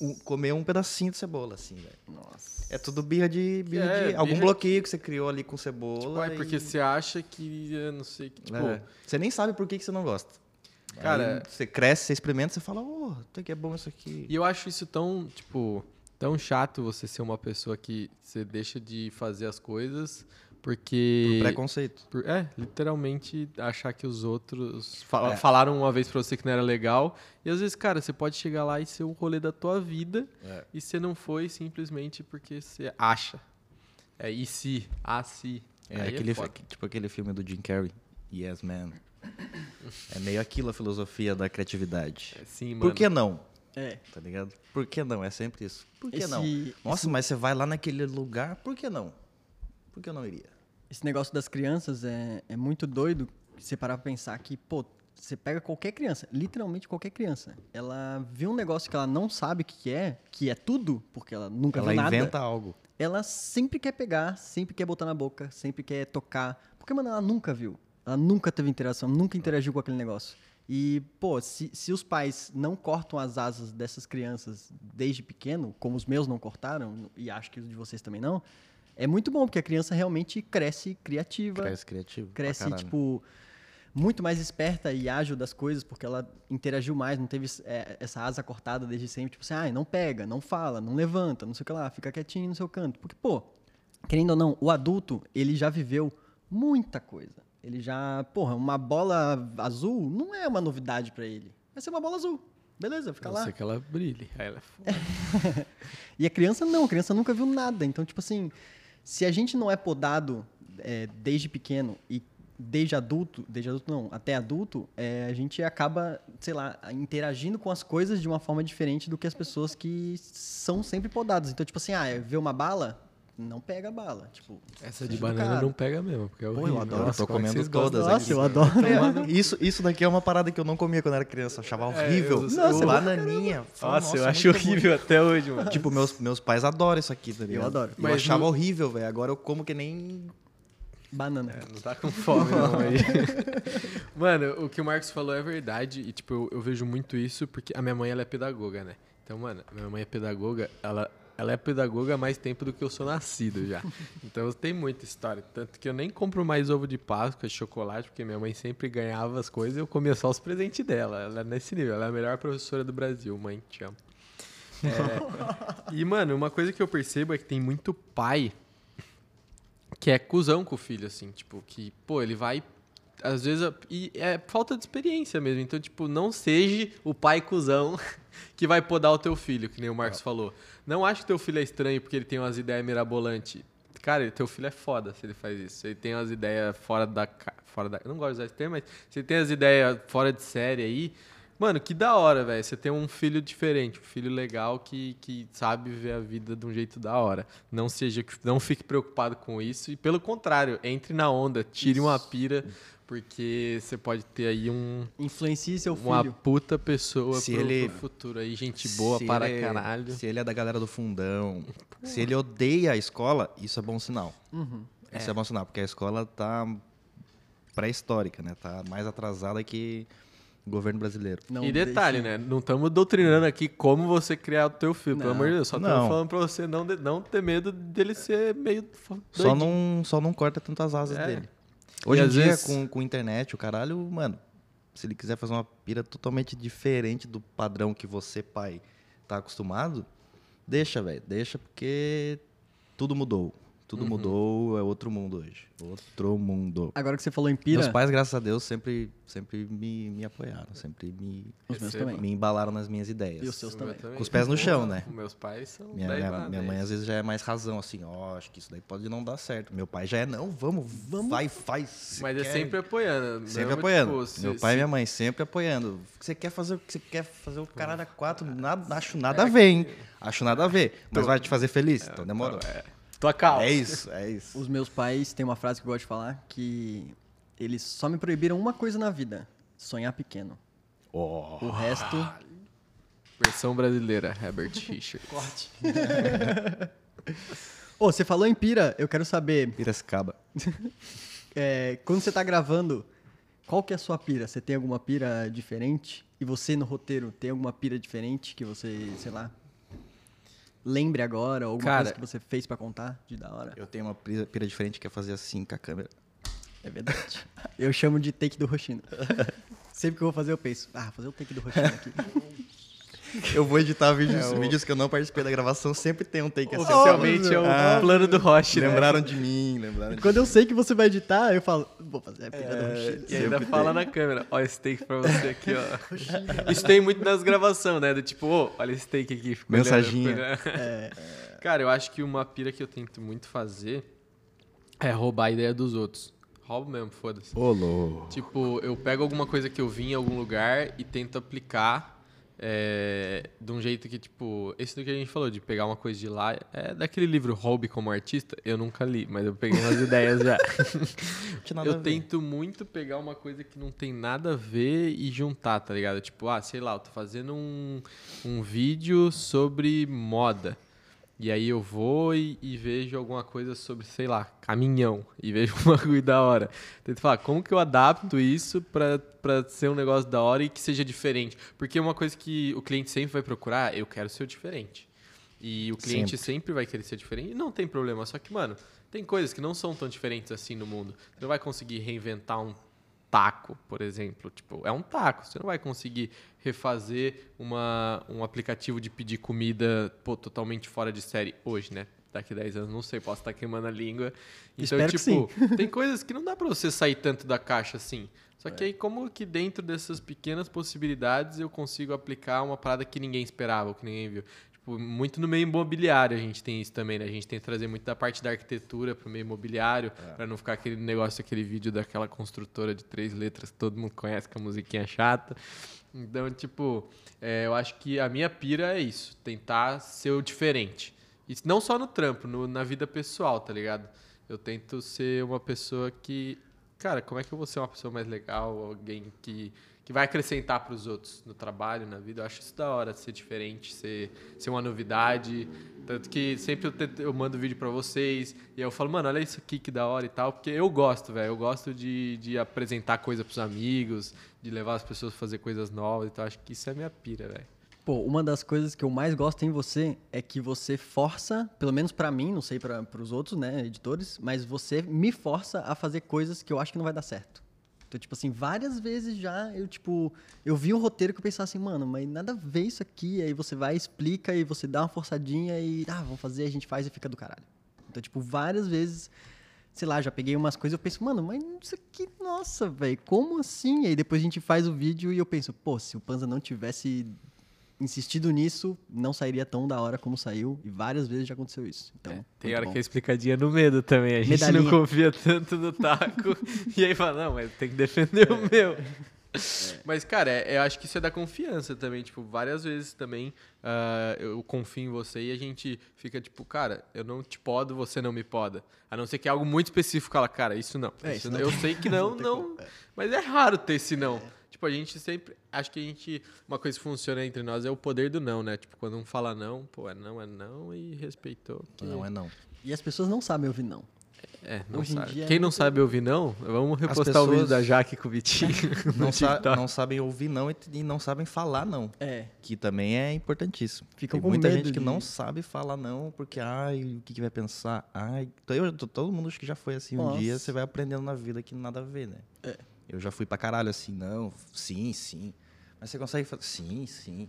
um- comer um pedacinho de cebola, assim, velho. Nossa. É tudo birra de, birra É, de algum birra- bloqueio que você criou ali com cebola. Tipo, é porque e- você acha que, eu não sei, que, tipo... É. Você nem sabe por que, que você não gosta. Cara- Aí você cresce, você experimenta, você fala, oh, até que é bom isso aqui. E eu acho isso tão, tipo, tão chato você ser uma pessoa que você deixa de fazer as coisas porque. Por preconceito. por- é, literalmente achar que os outros fala- É. falaram uma vez pra você que não era legal. E às vezes, cara, você pode chegar lá e ser o rolê da tua vida É. e você não foi simplesmente porque você acha. É, e se? Ah, se. É, Aí aquele, foda. tipo aquele filme do Jim Carrey, Yes Man. É meio aquilo a filosofia da criatividade. É, sim, mano. Por que não? É. Tá ligado? Por que não? É sempre isso. Por que Esse- não? Nossa, mas você vai lá naquele lugar, por que não? Por que eu não iria? Esse negócio das crianças é, é muito doido você parar pra pensar que, pô, você pega qualquer criança, literalmente qualquer criança, ela vê um negócio que ela não sabe o que é, que é tudo, porque ela nunca Ela viu nada. inventa algo. Ela sempre quer pegar, sempre quer botar na boca, sempre quer tocar. Porque, mano, ela nunca viu. Ela nunca teve interação, nunca interagiu com aquele negócio. E, pô, se, se os pais não cortam as asas dessas crianças desde pequeno, como os meus não cortaram, e acho que os de vocês também não, é muito bom, porque a criança realmente cresce criativa, Cresce criativo. pra cresce, tipo, muito mais esperta e ágil das coisas, porque ela interagiu mais, não teve é, essa asa cortada desde sempre, tipo assim, ah, não pega, não fala, não levanta, não sei o que lá, fica quietinho no seu canto. Porque, pô, querendo ou não, o adulto, ele já viveu muita coisa. Ele já, porra, uma bola azul não é uma novidade pra ele. Vai ser uma bola azul. Beleza, fica lá. não ser que ela brilhe. Aí ela é foda. E a criança não, a criança nunca viu nada. Então, tipo assim, se a gente não é podado é, desde pequeno e desde adulto, desde adulto não, até adulto, é, a gente acaba, sei lá, interagindo com as coisas de uma forma diferente do que as pessoas que são sempre podadas. Então, tipo assim, ah, vê uma bala, não pega bala. Tipo, Essa de é banana caro. não pega mesmo, porque é eu horrível. adoro, Nossa, tô é que comendo todas Nossa, eu aqui? adoro. Isso, isso daqui é uma parada que eu não comia quando era criança. Eu achava horrível. eu- Nossa, eu- bananinha. Fala, Nossa, eu acho bom. horrível até hoje, mano. Tipo, meus, meus pais adoram isso aqui, tá ligado? adoro. Eu Mas achava no- horrível, velho. Agora eu como que nem. Banana. É, não tá com fome, não, aí. mano, o que o Marcos falou é verdade. E, tipo, eu, eu vejo muito isso porque a minha mãe, ela é pedagoga, né? Então, mano, a minha mãe é pedagoga, ela, ela é pedagoga há mais tempo do que eu sou nascido já. Então, tem muita história. Tanto que eu nem compro mais ovo de Páscoa, chocolate, porque minha mãe sempre ganhava as coisas e eu comia só os presentes dela. Ela é nesse nível. Ela é a melhor professora do Brasil, mãe, te amo. É, e, mano, uma coisa que eu percebo é que tem muito pai que é cuzão com o filho, assim, tipo, que, pô, ele vai. Às vezes. E é falta de experiência mesmo. Então, tipo, não seja o pai cuzão que vai podar o teu filho, que nem o Marcos falou. Não acho que teu filho é estranho porque ele tem umas ideias mirabolantes. Cara, teu filho é foda se ele faz isso. Ele tem umas ideias fora da. Fora da eu não gosto de usar esse termo, mas se ele tem as ideias fora de série aí. Mano, que da hora, velho. Você tem um filho diferente, um filho legal que, que sabe viver a vida de um jeito da hora. Não seja, não fique preocupado com isso e pelo contrário, entre na onda, tire uma pira, porque você pode ter aí um Influencie seu uma filho. puta pessoa Se pro, ele- pro futuro aí, gente boa Se para ele- caralho. Se ele é da galera do fundão, se ele odeia a escola, isso é bom sinal. Uhum. Isso é. bom sinal, porque a escola tá pré-histórica, né? Tá mais atrasada que o governo brasileiro. Não e detalhe, deixe- né? Não estamos doutrinando aqui como você criar o teu filho, pelo Não. amor de Deus. Só estamos falando pra você não, de- não ter medo dele ser meio Só não, só não corta tantas asas É. dele. Hoje E em dia, vezes- com, com internet, o caralho, mano, se ele quiser fazer uma pira totalmente diferente do padrão que você, pai, tá acostumado, deixa, velho. Deixa porque tudo mudou. Tudo Uhum. mudou, é outro mundo hoje. Outro mundo. Agora que você falou em pira, Meus pais, graças a Deus, sempre, sempre me, me apoiaram, sempre me, os meus também. me embalaram nas minhas ideias. E os seus meu também. Com os pés no chão, né? Meus pais são Minha, daí minha, minha mãe às vezes já é mais razão, assim, ó, acho que isso daí pode não dar certo. Meu pai já é, não, vamos, Vamos. vai, faz. Mas é quer. sempre apoiando. Sempre não, apoiando. tipo, se- Meu pai e se- minha mãe sempre apoiando. Você quer fazer o que você quer fazer o caralho a quatro, nada, acho nada É a ver, hein? Acho nada a ver. Mas vai te fazer feliz? Então demorou. É. Tua calma. É isso, é isso. Os meus pais têm uma frase que eu gosto de falar que eles só me proibiram uma coisa na vida: sonhar pequeno. Oh. O resto, Versão brasileira, Herbert Richard. corte. Ô, você falou em pira, eu quero saber, Piracicaba. é, quando você tá gravando, qual que é a sua pira? Você tem alguma pira diferente? E você no roteiro tem alguma pira diferente que você, sei lá, lembre agora? Alguma Cara- coisa que você fez pra contar de da hora? Eu tenho uma pira, pira diferente que é fazer assim com a câmera. É verdade. Eu chamo de take do Roxino. Sempre que eu vou fazer, eu penso, ah, fazer o take do Roxino aqui. Eu vou editar vídeos, É o- vídeos que eu não participei da gravação, sempre tem um take assim. Oficialmente é o Ah, plano do Roche, né? Lembraram de mim, lembraram de Quando eu sei que você vai editar, eu falo, vou fazer a pira do Roxino. E ainda Sempre fala na câmera, ó, esse take pra você aqui, ó. Isso tem muito nas gravações, né? Do tipo, ô, olha esse take aqui. Mensaginha. É, Cara, eu acho que uma pira que eu tento muito fazer é roubar a ideia dos outros. Roubo mesmo, foda-se. Ô, louco. Tipo, eu pego alguma coisa que eu vi em algum lugar e tento aplicar é, de um jeito que, tipo, esse do que a gente falou, de pegar uma coisa de lá, é daquele livro Hobby como Artista, eu nunca li, mas eu peguei umas ideias já. Eu tento muito pegar uma coisa que não tem nada a ver e juntar, tá ligado? Tipo, ah, sei lá, eu tô fazendo um, um vídeo sobre moda. E aí eu vou e, e vejo alguma coisa sobre, sei lá, caminhão. E vejo uma coisa da hora. Tento falar, como que eu adapto isso pra, pra ser um negócio da hora e que seja diferente? Porque uma coisa que o cliente sempre vai procurar, eu quero ser diferente. E o cliente sempre. vai querer ser diferente. E não tem problema. Só que, mano, tem coisas que não são tão diferentes assim no mundo. Você não vai conseguir reinventar um taco, por exemplo. Tipo, é um taco. Você não vai conseguir refazer uma, um aplicativo de pedir comida pô, totalmente fora de série hoje, né? Daqui a 10 anos, não sei, posso estar queimando a língua. Então, Espero tipo, tem coisas que não dá pra você sair tanto da caixa assim. Só É. que aí, como que dentro dessas pequenas possibilidades eu consigo aplicar uma parada que ninguém esperava, ou que ninguém viu? Tipo, muito no meio imobiliário a gente tem isso também, né? A gente tem que trazer muito da parte da arquitetura pro meio imobiliário, É. pra não ficar aquele negócio, aquele vídeo daquela construtora de três letras que todo mundo conhece, com a musiquinha é chata. Então, tipo, é, eu acho que a minha pira é isso, tentar ser o diferente. E não só no trampo, no- na vida pessoal, tá ligado? Eu tento ser uma pessoa que. Cara, como é que eu vou ser uma pessoa mais legal? Alguém que, que vai acrescentar pros outros no trabalho, na vida? Eu acho isso da hora, ser diferente, ser, ser uma novidade. Tanto que sempre eu, eu mando vídeo pra vocês e eu falo, mano, olha isso aqui que da hora e tal. Porque eu gosto, velho. Eu gosto de, de apresentar coisa pros amigos, de levar as pessoas a fazer coisas novas. Então acho que isso é minha pira, velho. Pô, uma das coisas que eu mais gosto em você é que você força, pelo menos pra mim, não sei para os outros, né, editores, mas você me força a fazer coisas que eu acho que não vai dar certo. Então, tipo assim, várias vezes já eu, tipo, eu vi um roteiro que eu pensava assim, mano, mas nada a ver isso aqui. Aí você vai, explica e você dá uma forçadinha e, ah, vamos fazer, a gente faz e fica do caralho. Então, tipo, várias vezes, sei lá, já peguei umas coisas eu penso, mano, mas isso aqui, nossa, velho, como assim? Aí depois a gente faz o vídeo e eu penso, pô, se o Panza não tivesse insistido nisso, não sairia tão da hora como saiu. E várias vezes já aconteceu isso. Então, É, tem hora bom. que é explicadinha no medo também. A gente Medalhinha. não confia tanto no taco. e aí fala, não, mas tem que defender o meu. Mas, cara, é- eu acho que isso é da confiança também. Tipo, várias vezes também ah, eu confio em você e a gente fica tipo, cara, eu não te podo, você não me poda. A não ser que é algo muito específico, fala, cara, isso não. É, isso isso não. não Eu sei que não, não. como, é. Mas é raro ter esse não. Tipo, a gente sempre. Acho que a gente. Uma coisa que funciona entre nós é o poder do não, né? Tipo, quando um fala não, pô, é não, é não e respeitou. que- Não é não. E as pessoas não sabem ouvir não. é, não Hoje em sabe. dia é Quem não muito- sabe ouvir não, vamos repostar o vídeo pessoas- da Jaque com o Vitinho. Não, sa- não sabem ouvir não e, e não sabem falar não. É. Que também é importantíssimo. Ficam Tem com muita medo gente que de- não sabe falar não, porque, ai, o que, que vai pensar? Ai, então eu, todo mundo acho que já foi assim um Nossa. dia, você vai aprendendo na vida que nada a ver, né? É. Eu já fui pra caralho assim, não, sim, sim. Mas você consegue fazer, sim, sim.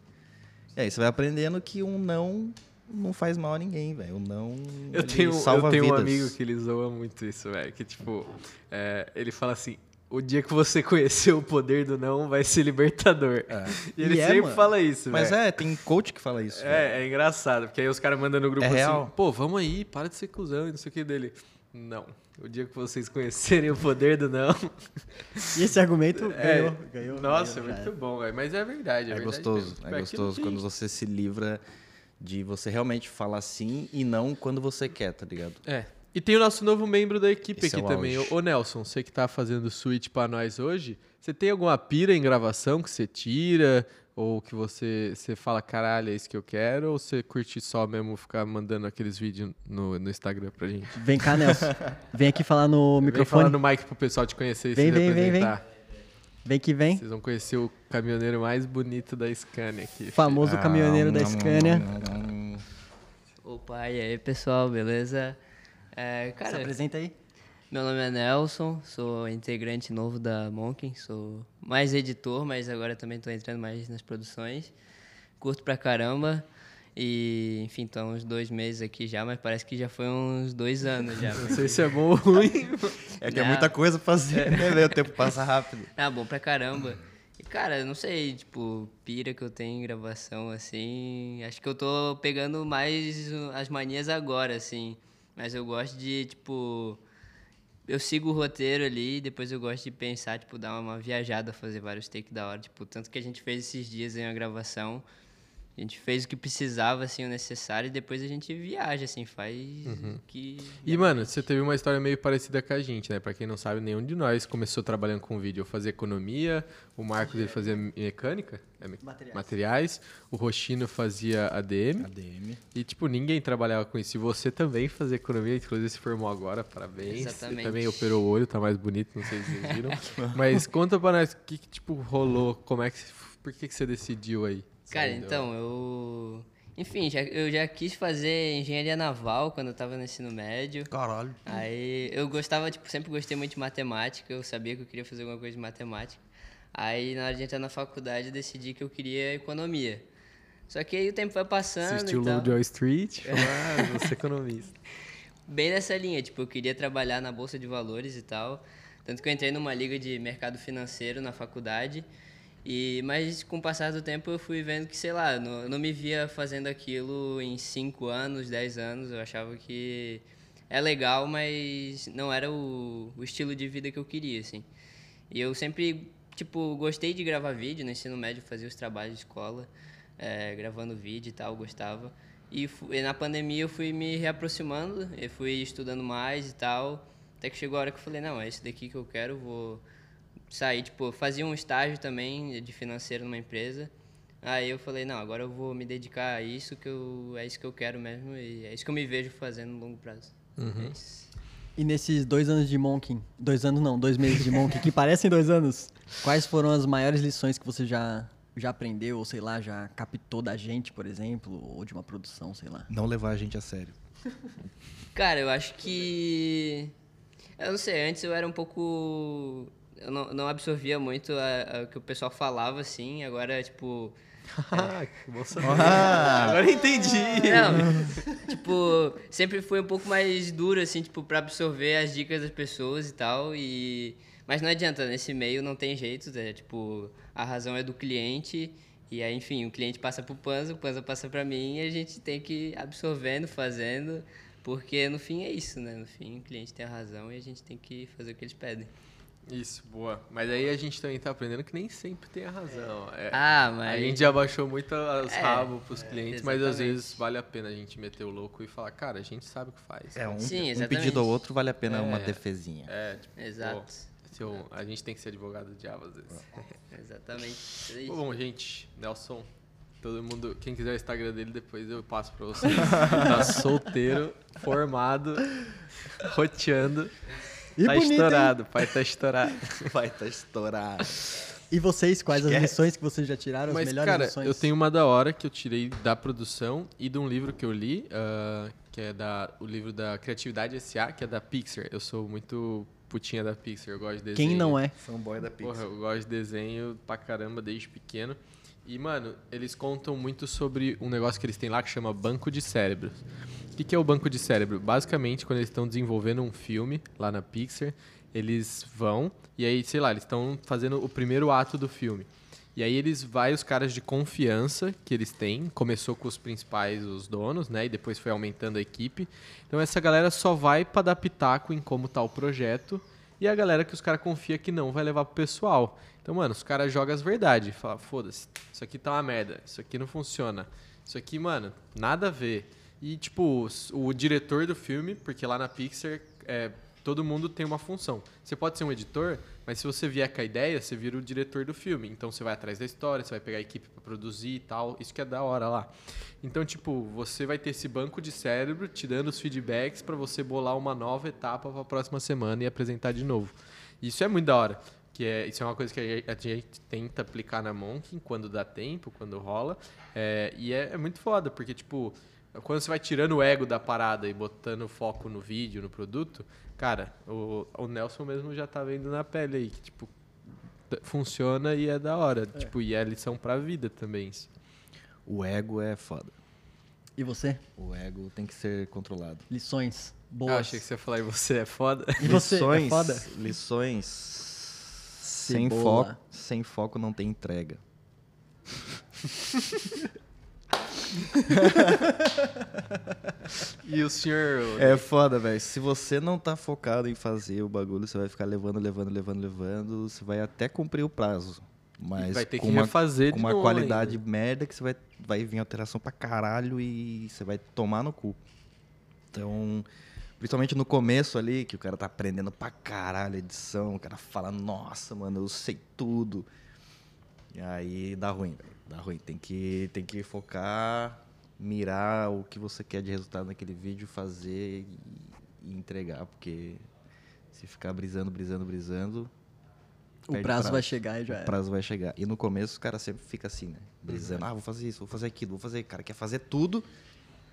E aí você vai aprendendo que um não não faz mal a ninguém, velho. O não Eu tenho, salva eu tenho um vidas. amigo que ele zoa muito isso, velho. Que, tipo, é, ele fala assim: o dia que você conhecer o poder do não vai ser libertador. É. E ele E é, sempre mano. fala isso, Mas é, tem coach que fala isso. É, é engraçado, porque aí os caras mandam no grupo É assim, real. pô, vamos aí, para de ser cuzão e não sei o que dele. Não. O dia que vocês conhecerem o poder do não. E esse argumento É, ganhou, ganhou. Nossa, ganhou, já muito bom, velho. Mas é verdade, é, É verdade gostoso, mesmo. É gostoso quando você se livra de você realmente falar sim e não quando você quer, tá ligado? É. E tem o nosso novo membro da equipe Esse aqui é o também, auge. o Nelson. Você que tá fazendo switch pra nós hoje, você tem alguma pira em gravação que você tira? Ou que você, você fala, caralho, é isso que eu quero? Ou você curte só mesmo ficar mandando aqueles vídeos no, no Instagram pra gente? Vem cá, Nelson. Vem aqui falar no Vem microfone. falar no mic pro pessoal te conhecer e Vem, se vem, vem, vem. representar. Vem que vem. Vocês vão conhecer o caminhoneiro mais bonito da Scania aqui. Famoso caminhoneiro da Ah, Scania. hum, Opa, e aí pessoal, beleza? É, Se cara, apresenta aí. Meu nome é Nelson, sou integrante novo da Monkin, sou mais editor, mas agora também estou entrando mais nas produções. Curto pra caramba e, enfim, estão uns dois meses aqui já, mas parece que já foi uns dois anos já. Não sei se é bom ou ruim. É que é Não. muita coisa pra fazer, né, velho? O tempo passa rápido. Ah, bom pra caramba. E, cara, não sei, tipo, pira que eu tenho em gravação, assim. Acho que eu tô pegando mais as manias agora, assim. Mas eu gosto de, tipo. Eu sigo o roteiro ali, depois eu gosto de pensar, tipo, dar uma viajada, fazer vários takes da hora. Tipo, tanto que a gente fez esses dias em uma gravação. A gente fez o que precisava, assim, o necessário, e depois a gente viaja, assim, faz o que. E, mano, você teve uma história meio parecida com a gente, né? Pra quem não sabe, nenhum de nós começou trabalhando com vídeo. Eu fazia economia, o Marcos ele fazia mecânica, é me- Materiais. materiais, o Roxino fazia ADM. ADM. E, tipo, ninguém trabalhava com isso. E você também fazia economia, inclusive se formou agora, parabéns. Você Exatamente. também operou o olho, tá mais bonito, não sei se vocês viram. Mas conta pra nós o que, que, tipo, rolou, como é que... Por que, que você decidiu aí? Cara, Sair do- então, eu. Enfim, já, eu já quis fazer engenharia naval quando eu tava no ensino médio. Caralho. Aí eu gostava, tipo, sempre gostei muito de matemática, eu sabia que eu queria fazer alguma coisa de matemática. Aí na hora de entrar na faculdade eu decidi que eu queria economia. Só que aí o tempo foi passando Assistiu o. Lobo de Wall Street, ah, você economista. Bem nessa linha, tipo, eu queria trabalhar na bolsa de valores e tal. Tanto que eu entrei numa liga de mercado financeiro na faculdade. E, mas com o passar do tempo eu fui vendo que, sei lá, não, não me via fazendo aquilo em 5 anos, 10 anos. Eu achava que é legal, mas não era o, o estilo de vida que eu queria, assim. E eu sempre, tipo, gostei de gravar vídeo. No ensino médio fazia os trabalhos de escola, eh, gravando vídeo e tal, gostava. E, e na pandemia eu fui me reaproximando, eu fui estudando mais e tal. Até que chegou a hora que eu falei, não, é isso daqui que eu quero, vou sair, tipo, fazia um estágio também de financeiro numa empresa. Aí eu falei, não, agora eu vou me dedicar a isso que eu é isso que eu quero mesmo e é isso que eu me vejo fazendo no longo prazo. É isso. E nesses dois anos de Monking, dois anos não, dois meses de Monking, que parecem dois anos, quais foram as maiores lições que você já, já aprendeu, ou sei lá, já captou da gente, por exemplo, ou de uma produção, sei lá? Não levar a gente a sério. Cara, eu acho que. Eu não sei, antes eu era um pouco. Eu não, não absorvia muito a- a- o que o pessoal falava, assim. Agora, tipo. Ah, que bom saber. Agora eu entendi. Não, tipo, sempre fui um pouco mais duro, assim, tipo, pra absorver as dicas das pessoas e tal. E... Mas não adianta, nesse meio não tem jeito, né? Tipo, a razão é do cliente. E aí, enfim, o cliente passa pro Panza, o Panza passa pra mim e a gente tem que ir absorvendo, fazendo. Porque no fim é isso, né? No fim o cliente tem a razão e a gente tem que fazer o que eles pedem. Isso, boa. Mas aí a gente também tá aprendendo que nem sempre tem a razão. É, Ah, mas. A gente já baixou muito as É, rabos pros clientes, mas às vezes vale a pena a gente meter o louco e falar, cara, a gente sabe o que faz. É, um, Sim, um pedido ou outro vale a pena É. uma defesinha. É, tipo, Exato. pô, se eu- a gente tem que ser advogado do diabo às vezes. Exatamente. É. Bom, gente, Nelson, todo mundo, quem quiser o Instagram dele, depois eu passo pra vocês. tá solteiro, formado, roteando. E tá bonito, hein? estourado, pai tá estourado. Vai estar estourado. E vocês, quais as Esquece. lições que vocês já tiraram, as Mas, melhores cara, lições? eu tenho uma da hora que eu tirei da produção e de um livro que eu li, ah, que é da, o livro da Criatividade S.A., que é da Pixar. Eu sou muito putinha da Pixar, eu gosto de desenho. Quem não é? Fanboy da Pixar. Porra, eu gosto de desenho pra caramba desde pequeno. E, mano, eles contam muito sobre um negócio que eles têm lá que chama banco de cérebros. O que, que é o banco de cérebro? Basicamente, quando eles estão desenvolvendo um filme lá na Pixar, eles vão e aí, sei lá, eles estão fazendo o primeiro ato do filme. E aí eles vai os caras de confiança que eles têm, começou com os principais, os donos, né, e depois foi aumentando a equipe. Então essa galera só vai para dar pitaco em como tá o projeto e a galera que os caras confia que não vai levar pro pessoal. Então, mano, os caras jogam as verdades, fala, foda-se, isso aqui tá uma merda, isso aqui não funciona. Isso aqui, mano, nada a ver. E tipo, o diretor do filme, porque lá na Pixar é, todo mundo tem uma função. Você pode ser um editor, mas se você vier com a ideia, você vira o diretor do filme. Então você vai atrás da história, você vai pegar a equipe pra produzir e tal. Isso que é da hora lá. Então, tipo, você vai ter esse banco de cérebro te dando os feedbacks pra você bolar uma nova etapa pra próxima semana e apresentar de novo. Isso é muito da hora. Que é, isso é uma coisa que a gente- a gente tenta aplicar na Monk quando dá tempo, quando rola. É, e é, é muito foda, porque, tipo, quando você vai tirando o ego da parada e botando foco no vídeo, no produto, cara, o, o Nelson mesmo já tá vendo na pele aí que, tipo, funciona e é da hora. Tipo, e é lição pra vida também. isso. O ego é foda. E você? O ego tem que ser controlado. Lições Ah, boas. achei que você ia falar, e você é foda. E você, é lições, foda? lições sem Cebola. foco, sem foco não tem entrega. E o senhor. É foda, velho. Se você não tá focado em fazer o bagulho, você vai ficar levando, levando, levando, levando. Você vai até cumprir o prazo. Mas vai ter com que uma, refazer com uma qualidade ainda. merda que você vai, vai vir alteração pra caralho e você vai tomar no cu. Então, principalmente no começo ali, que o cara tá aprendendo pra caralho a edição, o cara fala, nossa, mano, eu sei tudo. E aí dá ruim, velho. Dá ruim. Tem que, tem que focar, mirar o que você quer de resultado naquele vídeo, fazer e, e entregar, porque se ficar brisando, brisando, brisando. O perde prazo vai chegar e já O era. prazo vai chegar. E no começo o cara sempre fica assim, né? Brisando, ah, vou fazer isso, vou fazer aquilo, vou fazer. O cara quer fazer tudo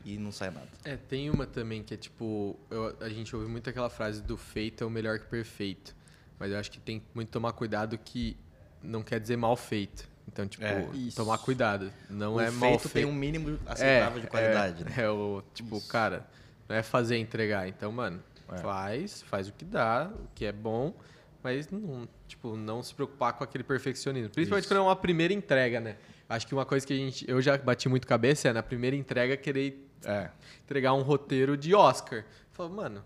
e não sai nada. É, tem uma também que é tipo. eu- a gente ouve muito aquela frase do feito é o melhor que perfeito. Mas eu acho que tem muito tomar cuidado que não quer dizer mal feito. Então, tipo, É. Isso. tomar cuidado. Não o é mal feito tem um mínimo aceitável de qualidade, é, né? É o, tipo, cara, não é fazer e entregar. Então, mano, É. faz, faz o que dá, o que é bom, mas não, tipo, não se preocupar com aquele perfeccionismo. Principalmente Isso. quando é uma primeira entrega, né? Acho que uma coisa que a gente, eu já bati muito cabeça é na primeira entrega querer É. entregar um roteiro de Oscar. Fala, mano,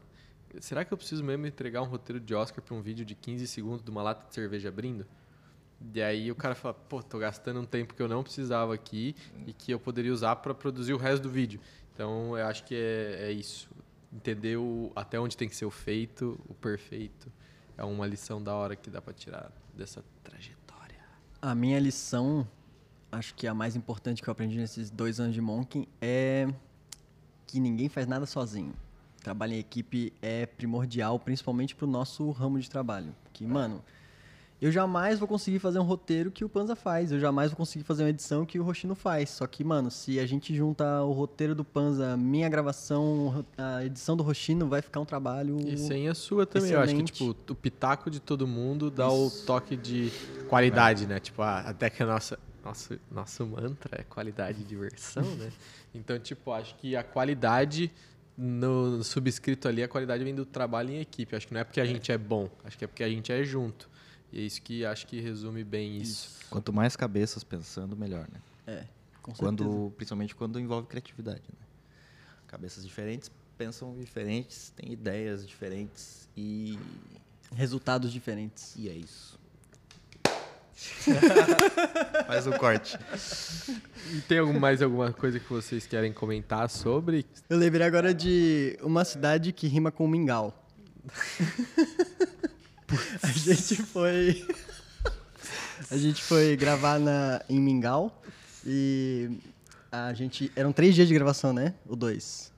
será que eu preciso mesmo entregar um roteiro de Oscar para um vídeo de 15 segundos de uma lata de cerveja abrindo? E aí o cara fala, pô, tô gastando um tempo que eu não precisava aqui e que eu poderia usar para produzir o resto do vídeo. Então, eu acho que é, é isso. Entender o, até onde tem que ser o feito, o perfeito. É uma lição da hora que dá pra tirar dessa trajetória. A minha lição, acho que a mais importante que eu aprendi nesses dois anos de Monkin é que ninguém faz nada sozinho. Trabalho em equipe é primordial, principalmente pro nosso ramo de trabalho. Que, mano, eu jamais vou conseguir fazer um roteiro que o Panza faz. Eu jamais vou conseguir fazer uma edição que o Rochino faz. Só que, mano, se a gente junta o roteiro do Panza, minha gravação, a edição do Rochino, vai ficar um trabalho. E sem a sua também. Eu acho que, Excelente. tipo, o pitaco de todo mundo dá o toque de qualidade, né? Tipo, até que a nossa. Nosso, nosso mantra é qualidade e diversão, né? Então, tipo, acho que a qualidade no subscrito ali, a qualidade vem do trabalho em equipe. Acho que não é porque a gente é bom, acho que é porque a gente é junto. E é isso que acho que resume bem isso. Quanto mais cabeças pensando, melhor, né? É, com certeza. Quando, principalmente quando envolve criatividade, né? Cabeças diferentes pensam diferentes, têm ideias diferentes e, Resultados diferentes. e é isso. Faz o corte. E tem algum, mais alguma coisa que vocês querem comentar sobre? Eu lembrei agora de uma cidade que rima com mingau. a gente foi. a gente foi gravar na, em Mingau e a gente. Eram três dias de gravação, né? O dois.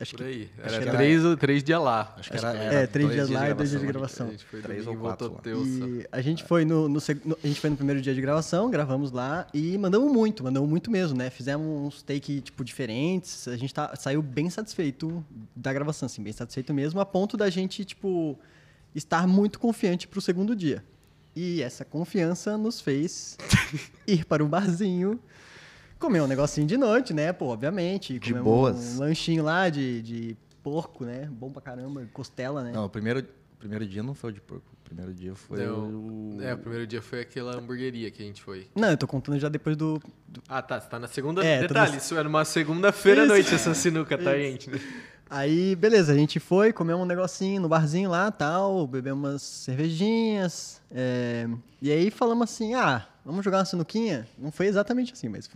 Acho Por aí. Era que era- três, ou- três dias lá. Acho que era, é, era três dois dias lá e dois dias de A gravação. gente foi Três ou quatro. E a gente foi no, no- a gente foi no primeiro dia de gravação, gravamos lá e mandamos muito, mandamos muito mesmo, né? Fizemos uns take tipo diferentes, a gente tá, saiu bem satisfeito da gravação, assim, bem satisfeito mesmo, a ponto da gente tipo estar muito confiante pro segundo dia. E essa confiança nos fez ir para um barzinho, comer um negocinho de noite, né? Pô, obviamente, De comer boas. um lanchinho lá de, de porco, né? Bom pra caramba, costela, né? Não, o primeiro, o primeiro dia não foi o de porco. O primeiro dia foi o... É, o primeiro dia foi aquela hamburgueria que a gente foi. Não, eu tô contando já depois do, do Ah, tá. Você tá na segunda. É, Detalhe, na- isso era uma segunda-feira à noite, essa sinuca, tá, Isso. gente? Aí, beleza, a gente foi, comeu um negocinho no barzinho lá, tal, bebemos umas cervejinhas, é, e aí falamos assim, ah, vamos jogar uma sinuquinha? Não foi exatamente assim, mas...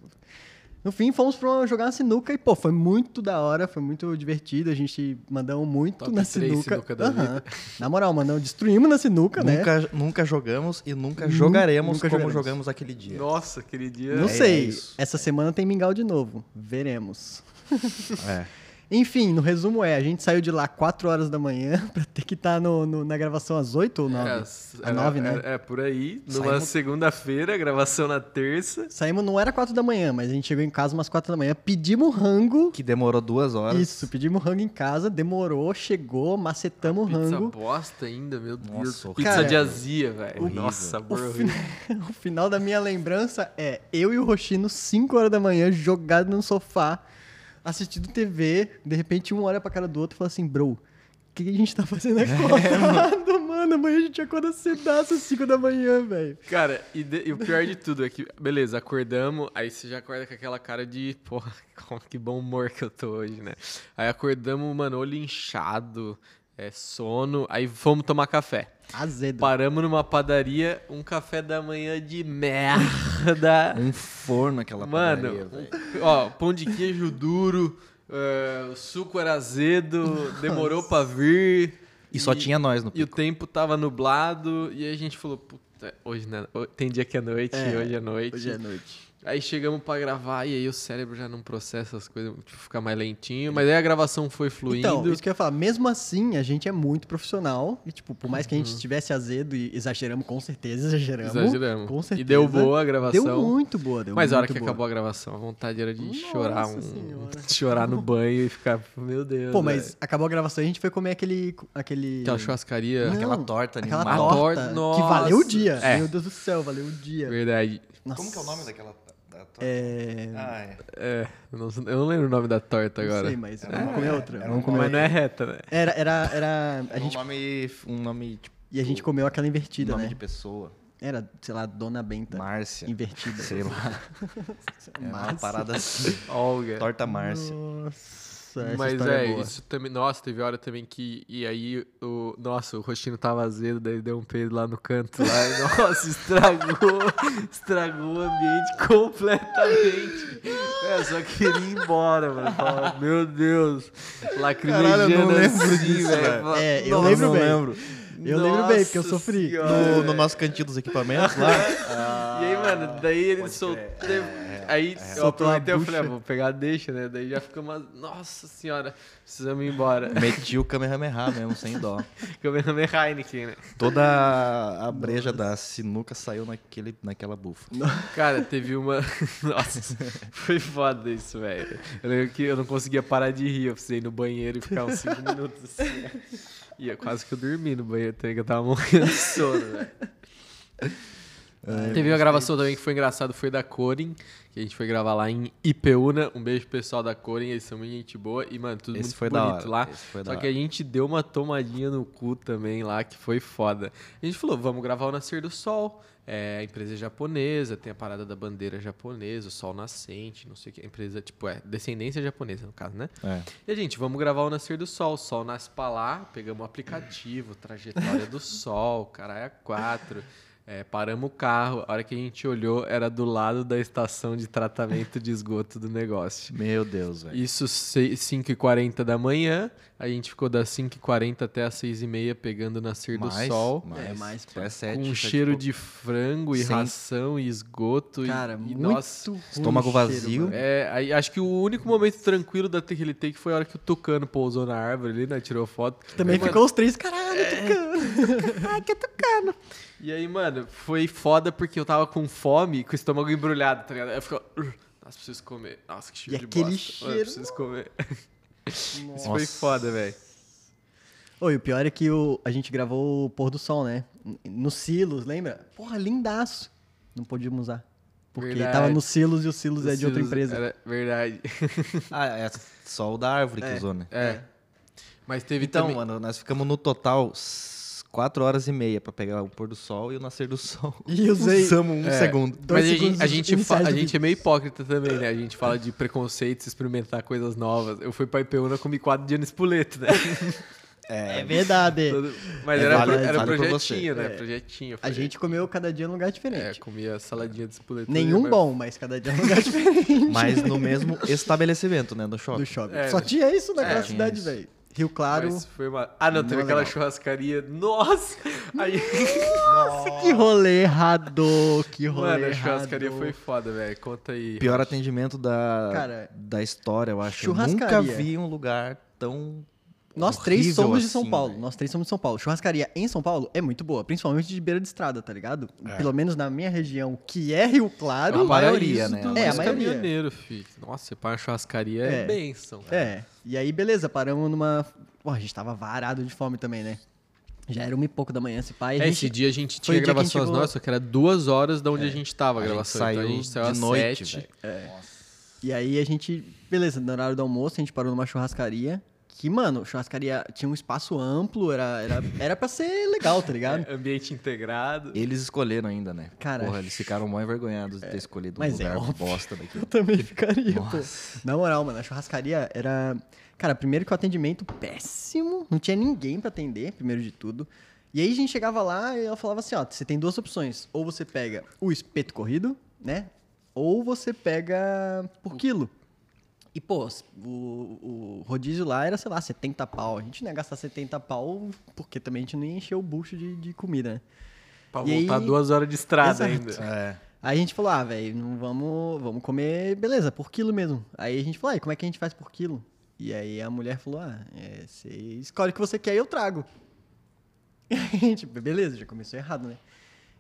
No fim, fomos pra jogar uma sinuca e, pô, foi muito da hora, foi muito divertido, a gente mandamos muito Top na sinuca. sinuca da vida. Na moral, mandamos, destruímos na sinuca, né? Nunca, nunca jogamos e nunca Nu- jogaremos nunca como jogaremos. jogamos aquele dia. Nossa, aquele dia. Não É sei, isso. essa semana tem mingau de novo, veremos. É. Enfim, no resumo é, a gente saiu de lá 4 horas da manhã pra ter que estar no, no- na gravação às 8 ou 9? É, às era- 9, né? É, é, por aí. Numa Saímos- segunda-feira, gravação na terça. Saímos, não era 4 da manhã, mas a gente chegou em casa umas 4 da manhã, pedimos rango. Que demorou duas horas. Isso, pedimos rango em casa, demorou, chegou, macetamos o Pizza rango. bosta ainda, meu Deus. Nossa, Pizza Cara, de azia, velho. Nossa, O, sabor fi- horrível. o final da minha lembrança é eu e o Rochino, 5 horas da manhã, jogado no sofá, assistindo TV. De repente, um olha pra cara do outro e fala assim, bro, o que, que a gente tá fazendo acordado, mano? Amanhã a gente acorda cedaço às 5 da manhã, velho. Cara, e, de- e o pior de tudo é que, beleza, acordamos, aí você já acorda com aquela cara de, porra, que bom humor que eu tô hoje, né? Aí acordamos, mano, olho inchado, é, sono, aí fomos tomar café. Azedo. Paramos numa padaria, um café da manhã de merda. Um forno aquela Mano, padaria, velho. ó, pão de queijo duro, é, o suco era azedo, demorou pra vir. E só tinha nós no E o pico. tempo tava nublado, e a gente falou, puta, hoje né, tem dia que é noite, É, hoje é noite. Hoje é noite. Aí chegamos pra gravar, e aí o cérebro já não processa as coisas, tipo, fica mais lentinho, mas aí a gravação foi fluindo. Então, isso que eu ia falar, mesmo assim, a gente é muito profissional. E, tipo, por mais que a gente estivesse azedo e exageramos, com certeza exageramos. Exageramos. Com certeza. E deu boa a gravação. Deu muito boa, deu Mas a hora que boa. acabou a gravação, a vontade era de Nossa chorar um. Chorar no banho e ficar, meu Deus. Pô, mas velho. acabou a gravação e a gente foi comer aquele. aquele... Aquela churrascaria. Não, Aquela torta Aquela animal. A torta, torta, que nossa. valeu o dia. É. Meu Deus do céu, valeu o dia. Verdade. Nossa. Como que é o nome daquela da torta? É... Ah, é. É, eu não, eu não lembro o nome da torta Não agora. sei, mas Era vamos comer outra. era Vamos comer Mas outra. não é reta, né? Era, era, era... A gente... um nome, um nome tipo, E a gente comeu aquela invertida, nome né? de pessoa. Era, sei lá, Dona Benta. Márcia. Invertida. Sei lá. É uma parada assim. Olga. Torta Márcia. Nossa. Essa Mas é, é boa. isso também. Nossa, teve hora também que. E aí, o. Nossa, o rostinho tava azedo, daí deu um peido lá no canto lá. e, nossa, estragou. estragou o ambiente completamente. É, só queria ir embora, mano. Meu Deus. Lacrimejando Caralho, eu não lembro assim, disso, velho. É, eu "Nossa, lembro não bem. lembro. Eu lembro bem, porque eu nossa sofri. No, no nosso cantinho dos equipamentos lá. E aí, mano, daí ele soltou. Aí eu Soltou a aproveitei e falei, ah, vou pegar, deixa, né? Daí já fica uma. Nossa senhora, precisamos ir embora. Meti o Kamehameha mesmo, sem dó. Kamehameha Heineken, né? Toda a- a breja da sinuca saiu naquele, naquela bufa. Cara, teve uma. Nossa, foi foda isso, velho. Eu lembro que eu não conseguia parar de rir. Eu precisei ir no banheiro e ficar uns 5 minutos assim. E quase que eu dormi no banheiro que eu tava morrendo de sono, velho. Teve uma gravação também que foi engraçado, foi da Corin, que a gente foi gravar lá em Ipeúna. Um beijo pro pessoal da Corin, eles são muito gente boa. E, mano, tudo Esse muito foi bonito lá. foi Só que a gente deu uma tomadinha no cu também lá, que foi foda. A gente falou, vamos gravar o Nascer do Sol. É, a empresa é japonesa, tem a parada da bandeira japonesa, o sol nascente, não sei o que. A empresa, tipo, é descendência japonesa, no caso, né? É. E a gente, vamos gravar o Nascer do Sol. O sol nasce pra lá, pegamos o aplicativo, trajetória do sol, caralho, a quatro. É, paramos o carro, a hora que a gente olhou, era do lado da estação de tratamento de esgoto do negócio. Meu Deus, velho. Isso 5h40 da manhã, a gente ficou das 5h40 até as 6h30 pegando o nascer do sol. É, mais, Até pá. sete, Com um e cheiro de frango e Sem- ração e esgoto. e- Cara, e, muito nossa, ruim estômago vazio. é, aí acho que o único momento tranquilo daquele take foi a hora que o Tucano pousou na árvore ali, né? Tirou foto. Também Aí, mano, ficou os três, caralho, tocando. Ai, que tucano. E aí, mano, foi foda porque eu tava com fome, com o estômago embrulhado, tá ligado? Aí eu ficava, "Ugh, nossa, preciso comer. Nossa, que cheiro E de aquele bosta. Mano, cheiro, preciso comer. Isso Nossa. foi foda, velho. Oi, o pior é que o, a gente gravou o pôr do sol, né? No Silos, lembra? Porra, lindaço. Não podíamos usar. Porque Verdade. tava no Silos e o Silos é de outra empresa. Era verdade. Ah, é só o da árvore que É. usou, né? É. Mas teve Então, também... mano, nós ficamos no total quatro horas e meia pra pegar o pôr do sol e o nascer do sol. E usei- Usamos um É. segundo. Dois Mas a gente, a, gente, a gente é meio hipócrita também, né? A gente fala de preconceitos, experimentar coisas novas. Eu fui pra Ipeúna comi quatro dias no espoleto, né? É verdade. Todo- Mas É, era, vale- pro- era vale projetinho, você. né? É. Projetinho. A foi- gente comeu cada dia num lugar É, diferente. comia saladinha de espoleto. Nenhum bom, mas cada dia num lugar diferente Mas no mesmo estabelecimento, né? No shopping. do shopping. É, Só tinha isso naquela É, cidade, velho. Rio Claro. Mas foi uma... Ah, não, teve Não é aquela legal. churrascaria. Nossa! Aí, Nossa, que rolê errado. Que rolê mano, a errado. churrascaria foi foda, velho. Conta aí. Pior Rocha. atendimento da, Cara, da história, eu acho. Eu nunca churrascaria. vi um lugar tão. Nós três somos de São assim, Paulo. velho. Nós três somos de São Paulo. Churrascaria em São Paulo é muito boa, principalmente de beira de estrada, tá ligado? É. Pelo menos na minha região, que é Rio Claro. A maioria, né? É, a dos maioria. caminhoneiro, filho. Nossa, você para uma churrascaria é, É. bênção. É. E aí, beleza, paramos numa. Pô, a gente tava varado de fome também, né? Já era uma e pouco da manhã, esse pai. É, a esse gente... dia a gente tinha gente gravações chegou- nossas, que era duas horas da onde a gente tava a A gente gravação. saiu então a gente saiu de às noite, sete. velho. E aí a gente. Beleza, no horário do almoço, a gente parou numa churrascaria. Que, mano, churrascaria tinha um espaço amplo, era, era, era pra ser legal, tá ligado? É, ambiente integrado. Eles escolheram ainda, né? Cara, Porra, eles ficaram mó envergonhados de ter escolhido um é lugar óbvio. bosta daqui. Eu também ficaria, pô. Nossa. Na moral, mano, a churrascaria era. Cara, primeiro que o atendimento péssimo, não tinha ninguém pra atender, primeiro de tudo. E aí a gente chegava lá e ela falava assim: ó, você tem duas opções. Ou você pega o espeto corrido, né? Ou você pega por quilo. E, pô, o, o rodízio lá era, sei lá, 70 pau. A gente não ia gastar 70 pau porque também a gente não ia encher o bucho de, de comida, né? Pra E voltar aí- duas horas de estrada Exato. ainda. É. Aí a gente falou, ah, velho, não vamos, vamos comer, beleza, por quilo mesmo. Aí a gente falou, ah, e como é que a gente faz por quilo? E aí a mulher falou, ah, é, você escolhe o que você quer e eu trago. E a gente, beleza, já começou errado, né?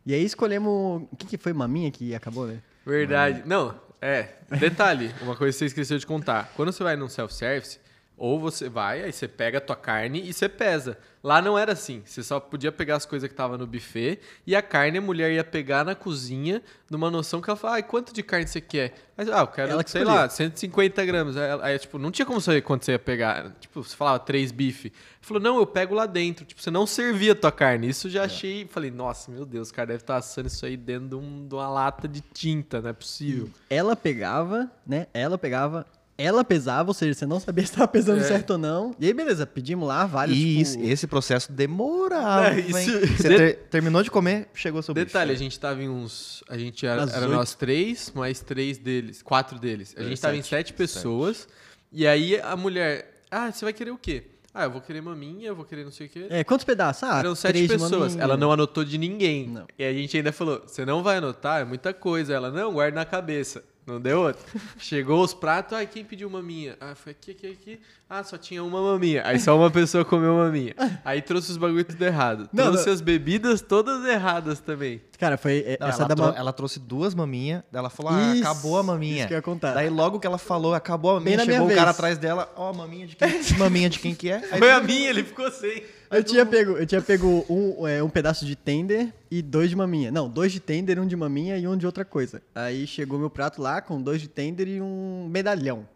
E aí escolhemos, o que, que foi, maminha que acabou, né? Verdade. Não, é. Detalhe, uma coisa que você esqueceu de contar. Quando você vai num self-service, ou você vai, aí você pega a tua carne e você pesa. Lá não era assim. Você só podia pegar as coisas que estavam no buffet e a carne a mulher ia pegar na cozinha numa noção que ela falava, ai, quanto de carne você quer? Aí, ah, eu quero, Ela que sei escolhia. lá, 150 gramas. Aí, tipo, não tinha como saber quanto você ia pegar. Tipo, você falava três bife. Falou, não, eu pego lá dentro. Tipo, você não servia a tua carne. Isso É. já achei. Falei, nossa, meu Deus, o cara deve estar assando isso aí dentro de, um- de uma lata de tinta, não é possível. Ela pegava, né? Ela pegava, ela pesava, ou seja, você não sabia se estava pesando É. certo ou não. E aí, beleza, pedimos lá vários. E tipo, isso- esse processo demorava. É, hein? isso- Você de- ter- terminou de comer, chegou seu Detalhe, a bicho. gente tava em uns. A gente era, era nós três, mais três deles. Quatro deles. A É, gente tava em sete, sete pessoas. E aí a mulher. Ah, você vai querer o quê? Ah, eu vou querer maminha, eu vou querer não sei o quê. É, quantos pedaços? Ah, Eram sete pessoas. Ela não anotou de ninguém. Não. E a gente ainda falou: você não vai anotar, é muita coisa. Ela, não, guarda na cabeça. Não deu outra. Chegou os pratos, ai, quem pediu maminha? Ah, foi aqui, aqui, aqui. Ah, só tinha uma maminha. Aí só uma pessoa comeu maminha. Aí trouxe os bagulho tudo errado. Não, trouxe não. as bebidas todas erradas também. Cara, foi é, Não, essa ela, da trou- ma- ela trouxe duas maminhas, ela falou, ah, Isso, acabou a maminha. isso que eu ia contar. Daí logo que ela falou, acabou a maminha, chegou o cara vez. atrás dela, ó, maminha de quem? maminha de quem que é? Aí Foi a minha, ele ficou sem. Eu tinha pego, eu tinha pego um, é, um pedaço de tender e dois de maminha. Não, dois de tender, um de maminha e um de outra coisa. Aí chegou meu prato lá com dois de tender e um medalhão.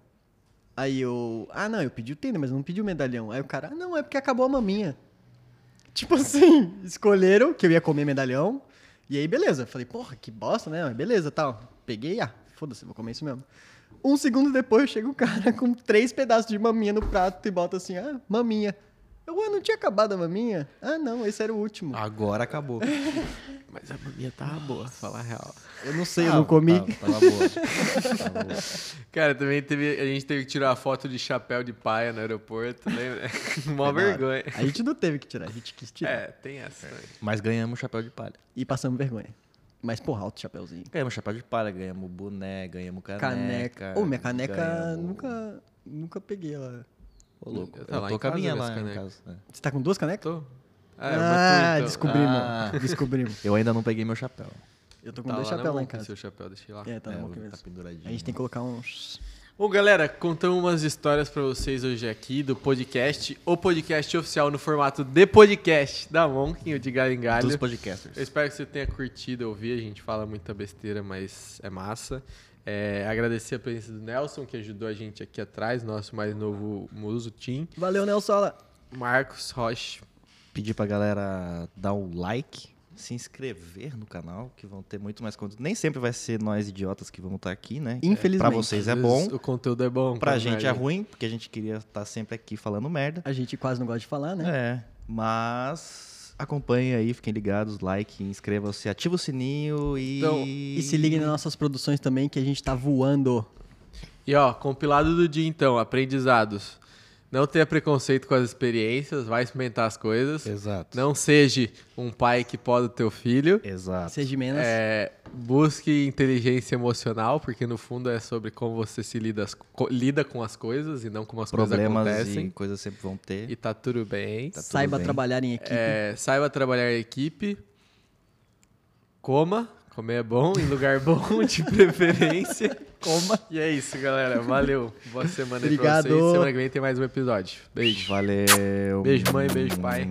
Aí eu, ah não, eu pedi o tender, mas não pedi o medalhão. Aí o cara, ah não, é porque acabou a maminha. Tipo assim, escolheram que eu ia comer medalhão. E aí beleza, falei, porra, que bosta, né? Mas beleza, tal. Peguei, ah, foda-se, vou comer isso mesmo. Um segundo depois chega o cara com três pedaços de maminha no prato e bota assim, ah, maminha. Eu, ué, não tinha acabado a maminha? Ah, não, esse era o último. Agora acabou. Mas a maminha tava boa, falar a real. eu não sei, eu Ah, não comi. Tava, tava boa. Tava boa. Cara, também teve. A gente teve que tirar uma foto de chapéu de paia no aeroporto, lembra? Mó vergonha. A gente não teve que tirar, a gente quis tirar. É, tem essa. também. Mas ganhamos chapéu de palha. E passamos vergonha. Mas, porra, alto chapéuzinho. Ganhamos chapéu de palha, ganhamos boné, ganhamos caneca. Caneca. Ô, minha caneca ganhamos- nunca, nunca peguei ela. Ô, louco. Eu Eu, tá lá tô em com a casa, minha lá, no canecas. caso. né? Você tá com duas canecas? Tô. Ah, Ah, é, então. descobrimos. Ah. Descobrimos. Eu ainda não peguei meu chapéu. Eu tô com Tá dois chapéus lá em casa. Seu chapéu, deixei lá. É, tá É, tá penduradinho. A gente tem que colocar uns... Bom, galera, contamos umas histórias pra vocês hoje aqui do podcast, o podcast oficial no formato de podcast da Monkin, o de Galho em Galho. Dos podcasters. Eu espero que você tenha curtido ouvir, a gente fala muita besteira, mas é massa. É, agradecer a presença do Nelson, que ajudou a gente aqui atrás, nosso mais novo muso, Tim. Valeu, Nelsola. Marcos Rocha. Pedir pra galera dar um like, se inscrever no canal, que vão ter muito mais conteúdo. Nem sempre vai ser nós idiotas que vamos estar aqui, né? Infelizmente. Pra vocês é bom, O conteúdo é bom. pra pra gente é merda. ruim, porque a gente queria estar sempre aqui falando merda. A gente quase não gosta de falar, né? É, mas acompanhem aí, fiquem ligados, like, inscrevam-se, ativa o sininho e... Então, E se liguem nas nossas produções também, que a gente tá voando. E ó, compilado do dia então, aprendizados. Não tenha preconceito com as experiências, vai experimentar as coisas. Exato. Não seja um pai que pode o teu filho. Exato. Seja menos. É, busque inteligência emocional, porque no fundo é sobre como você se lida, co- lida com as coisas e não como as Problemas coisas e acontecem. coisas sempre vão ter. E tá tudo bem. Tá tudo Saiba bem. trabalhar em equipe. É, saiba trabalhar em equipe. Coma. Comer é bom, em lugar bom, de preferência. Coma. E é isso, galera. Valeu. Boa semana aí pra Obrigado. vocês. Semana que vem tem mais um episódio. Beijo. Valeu. Beijo, mãe, beijo, pai.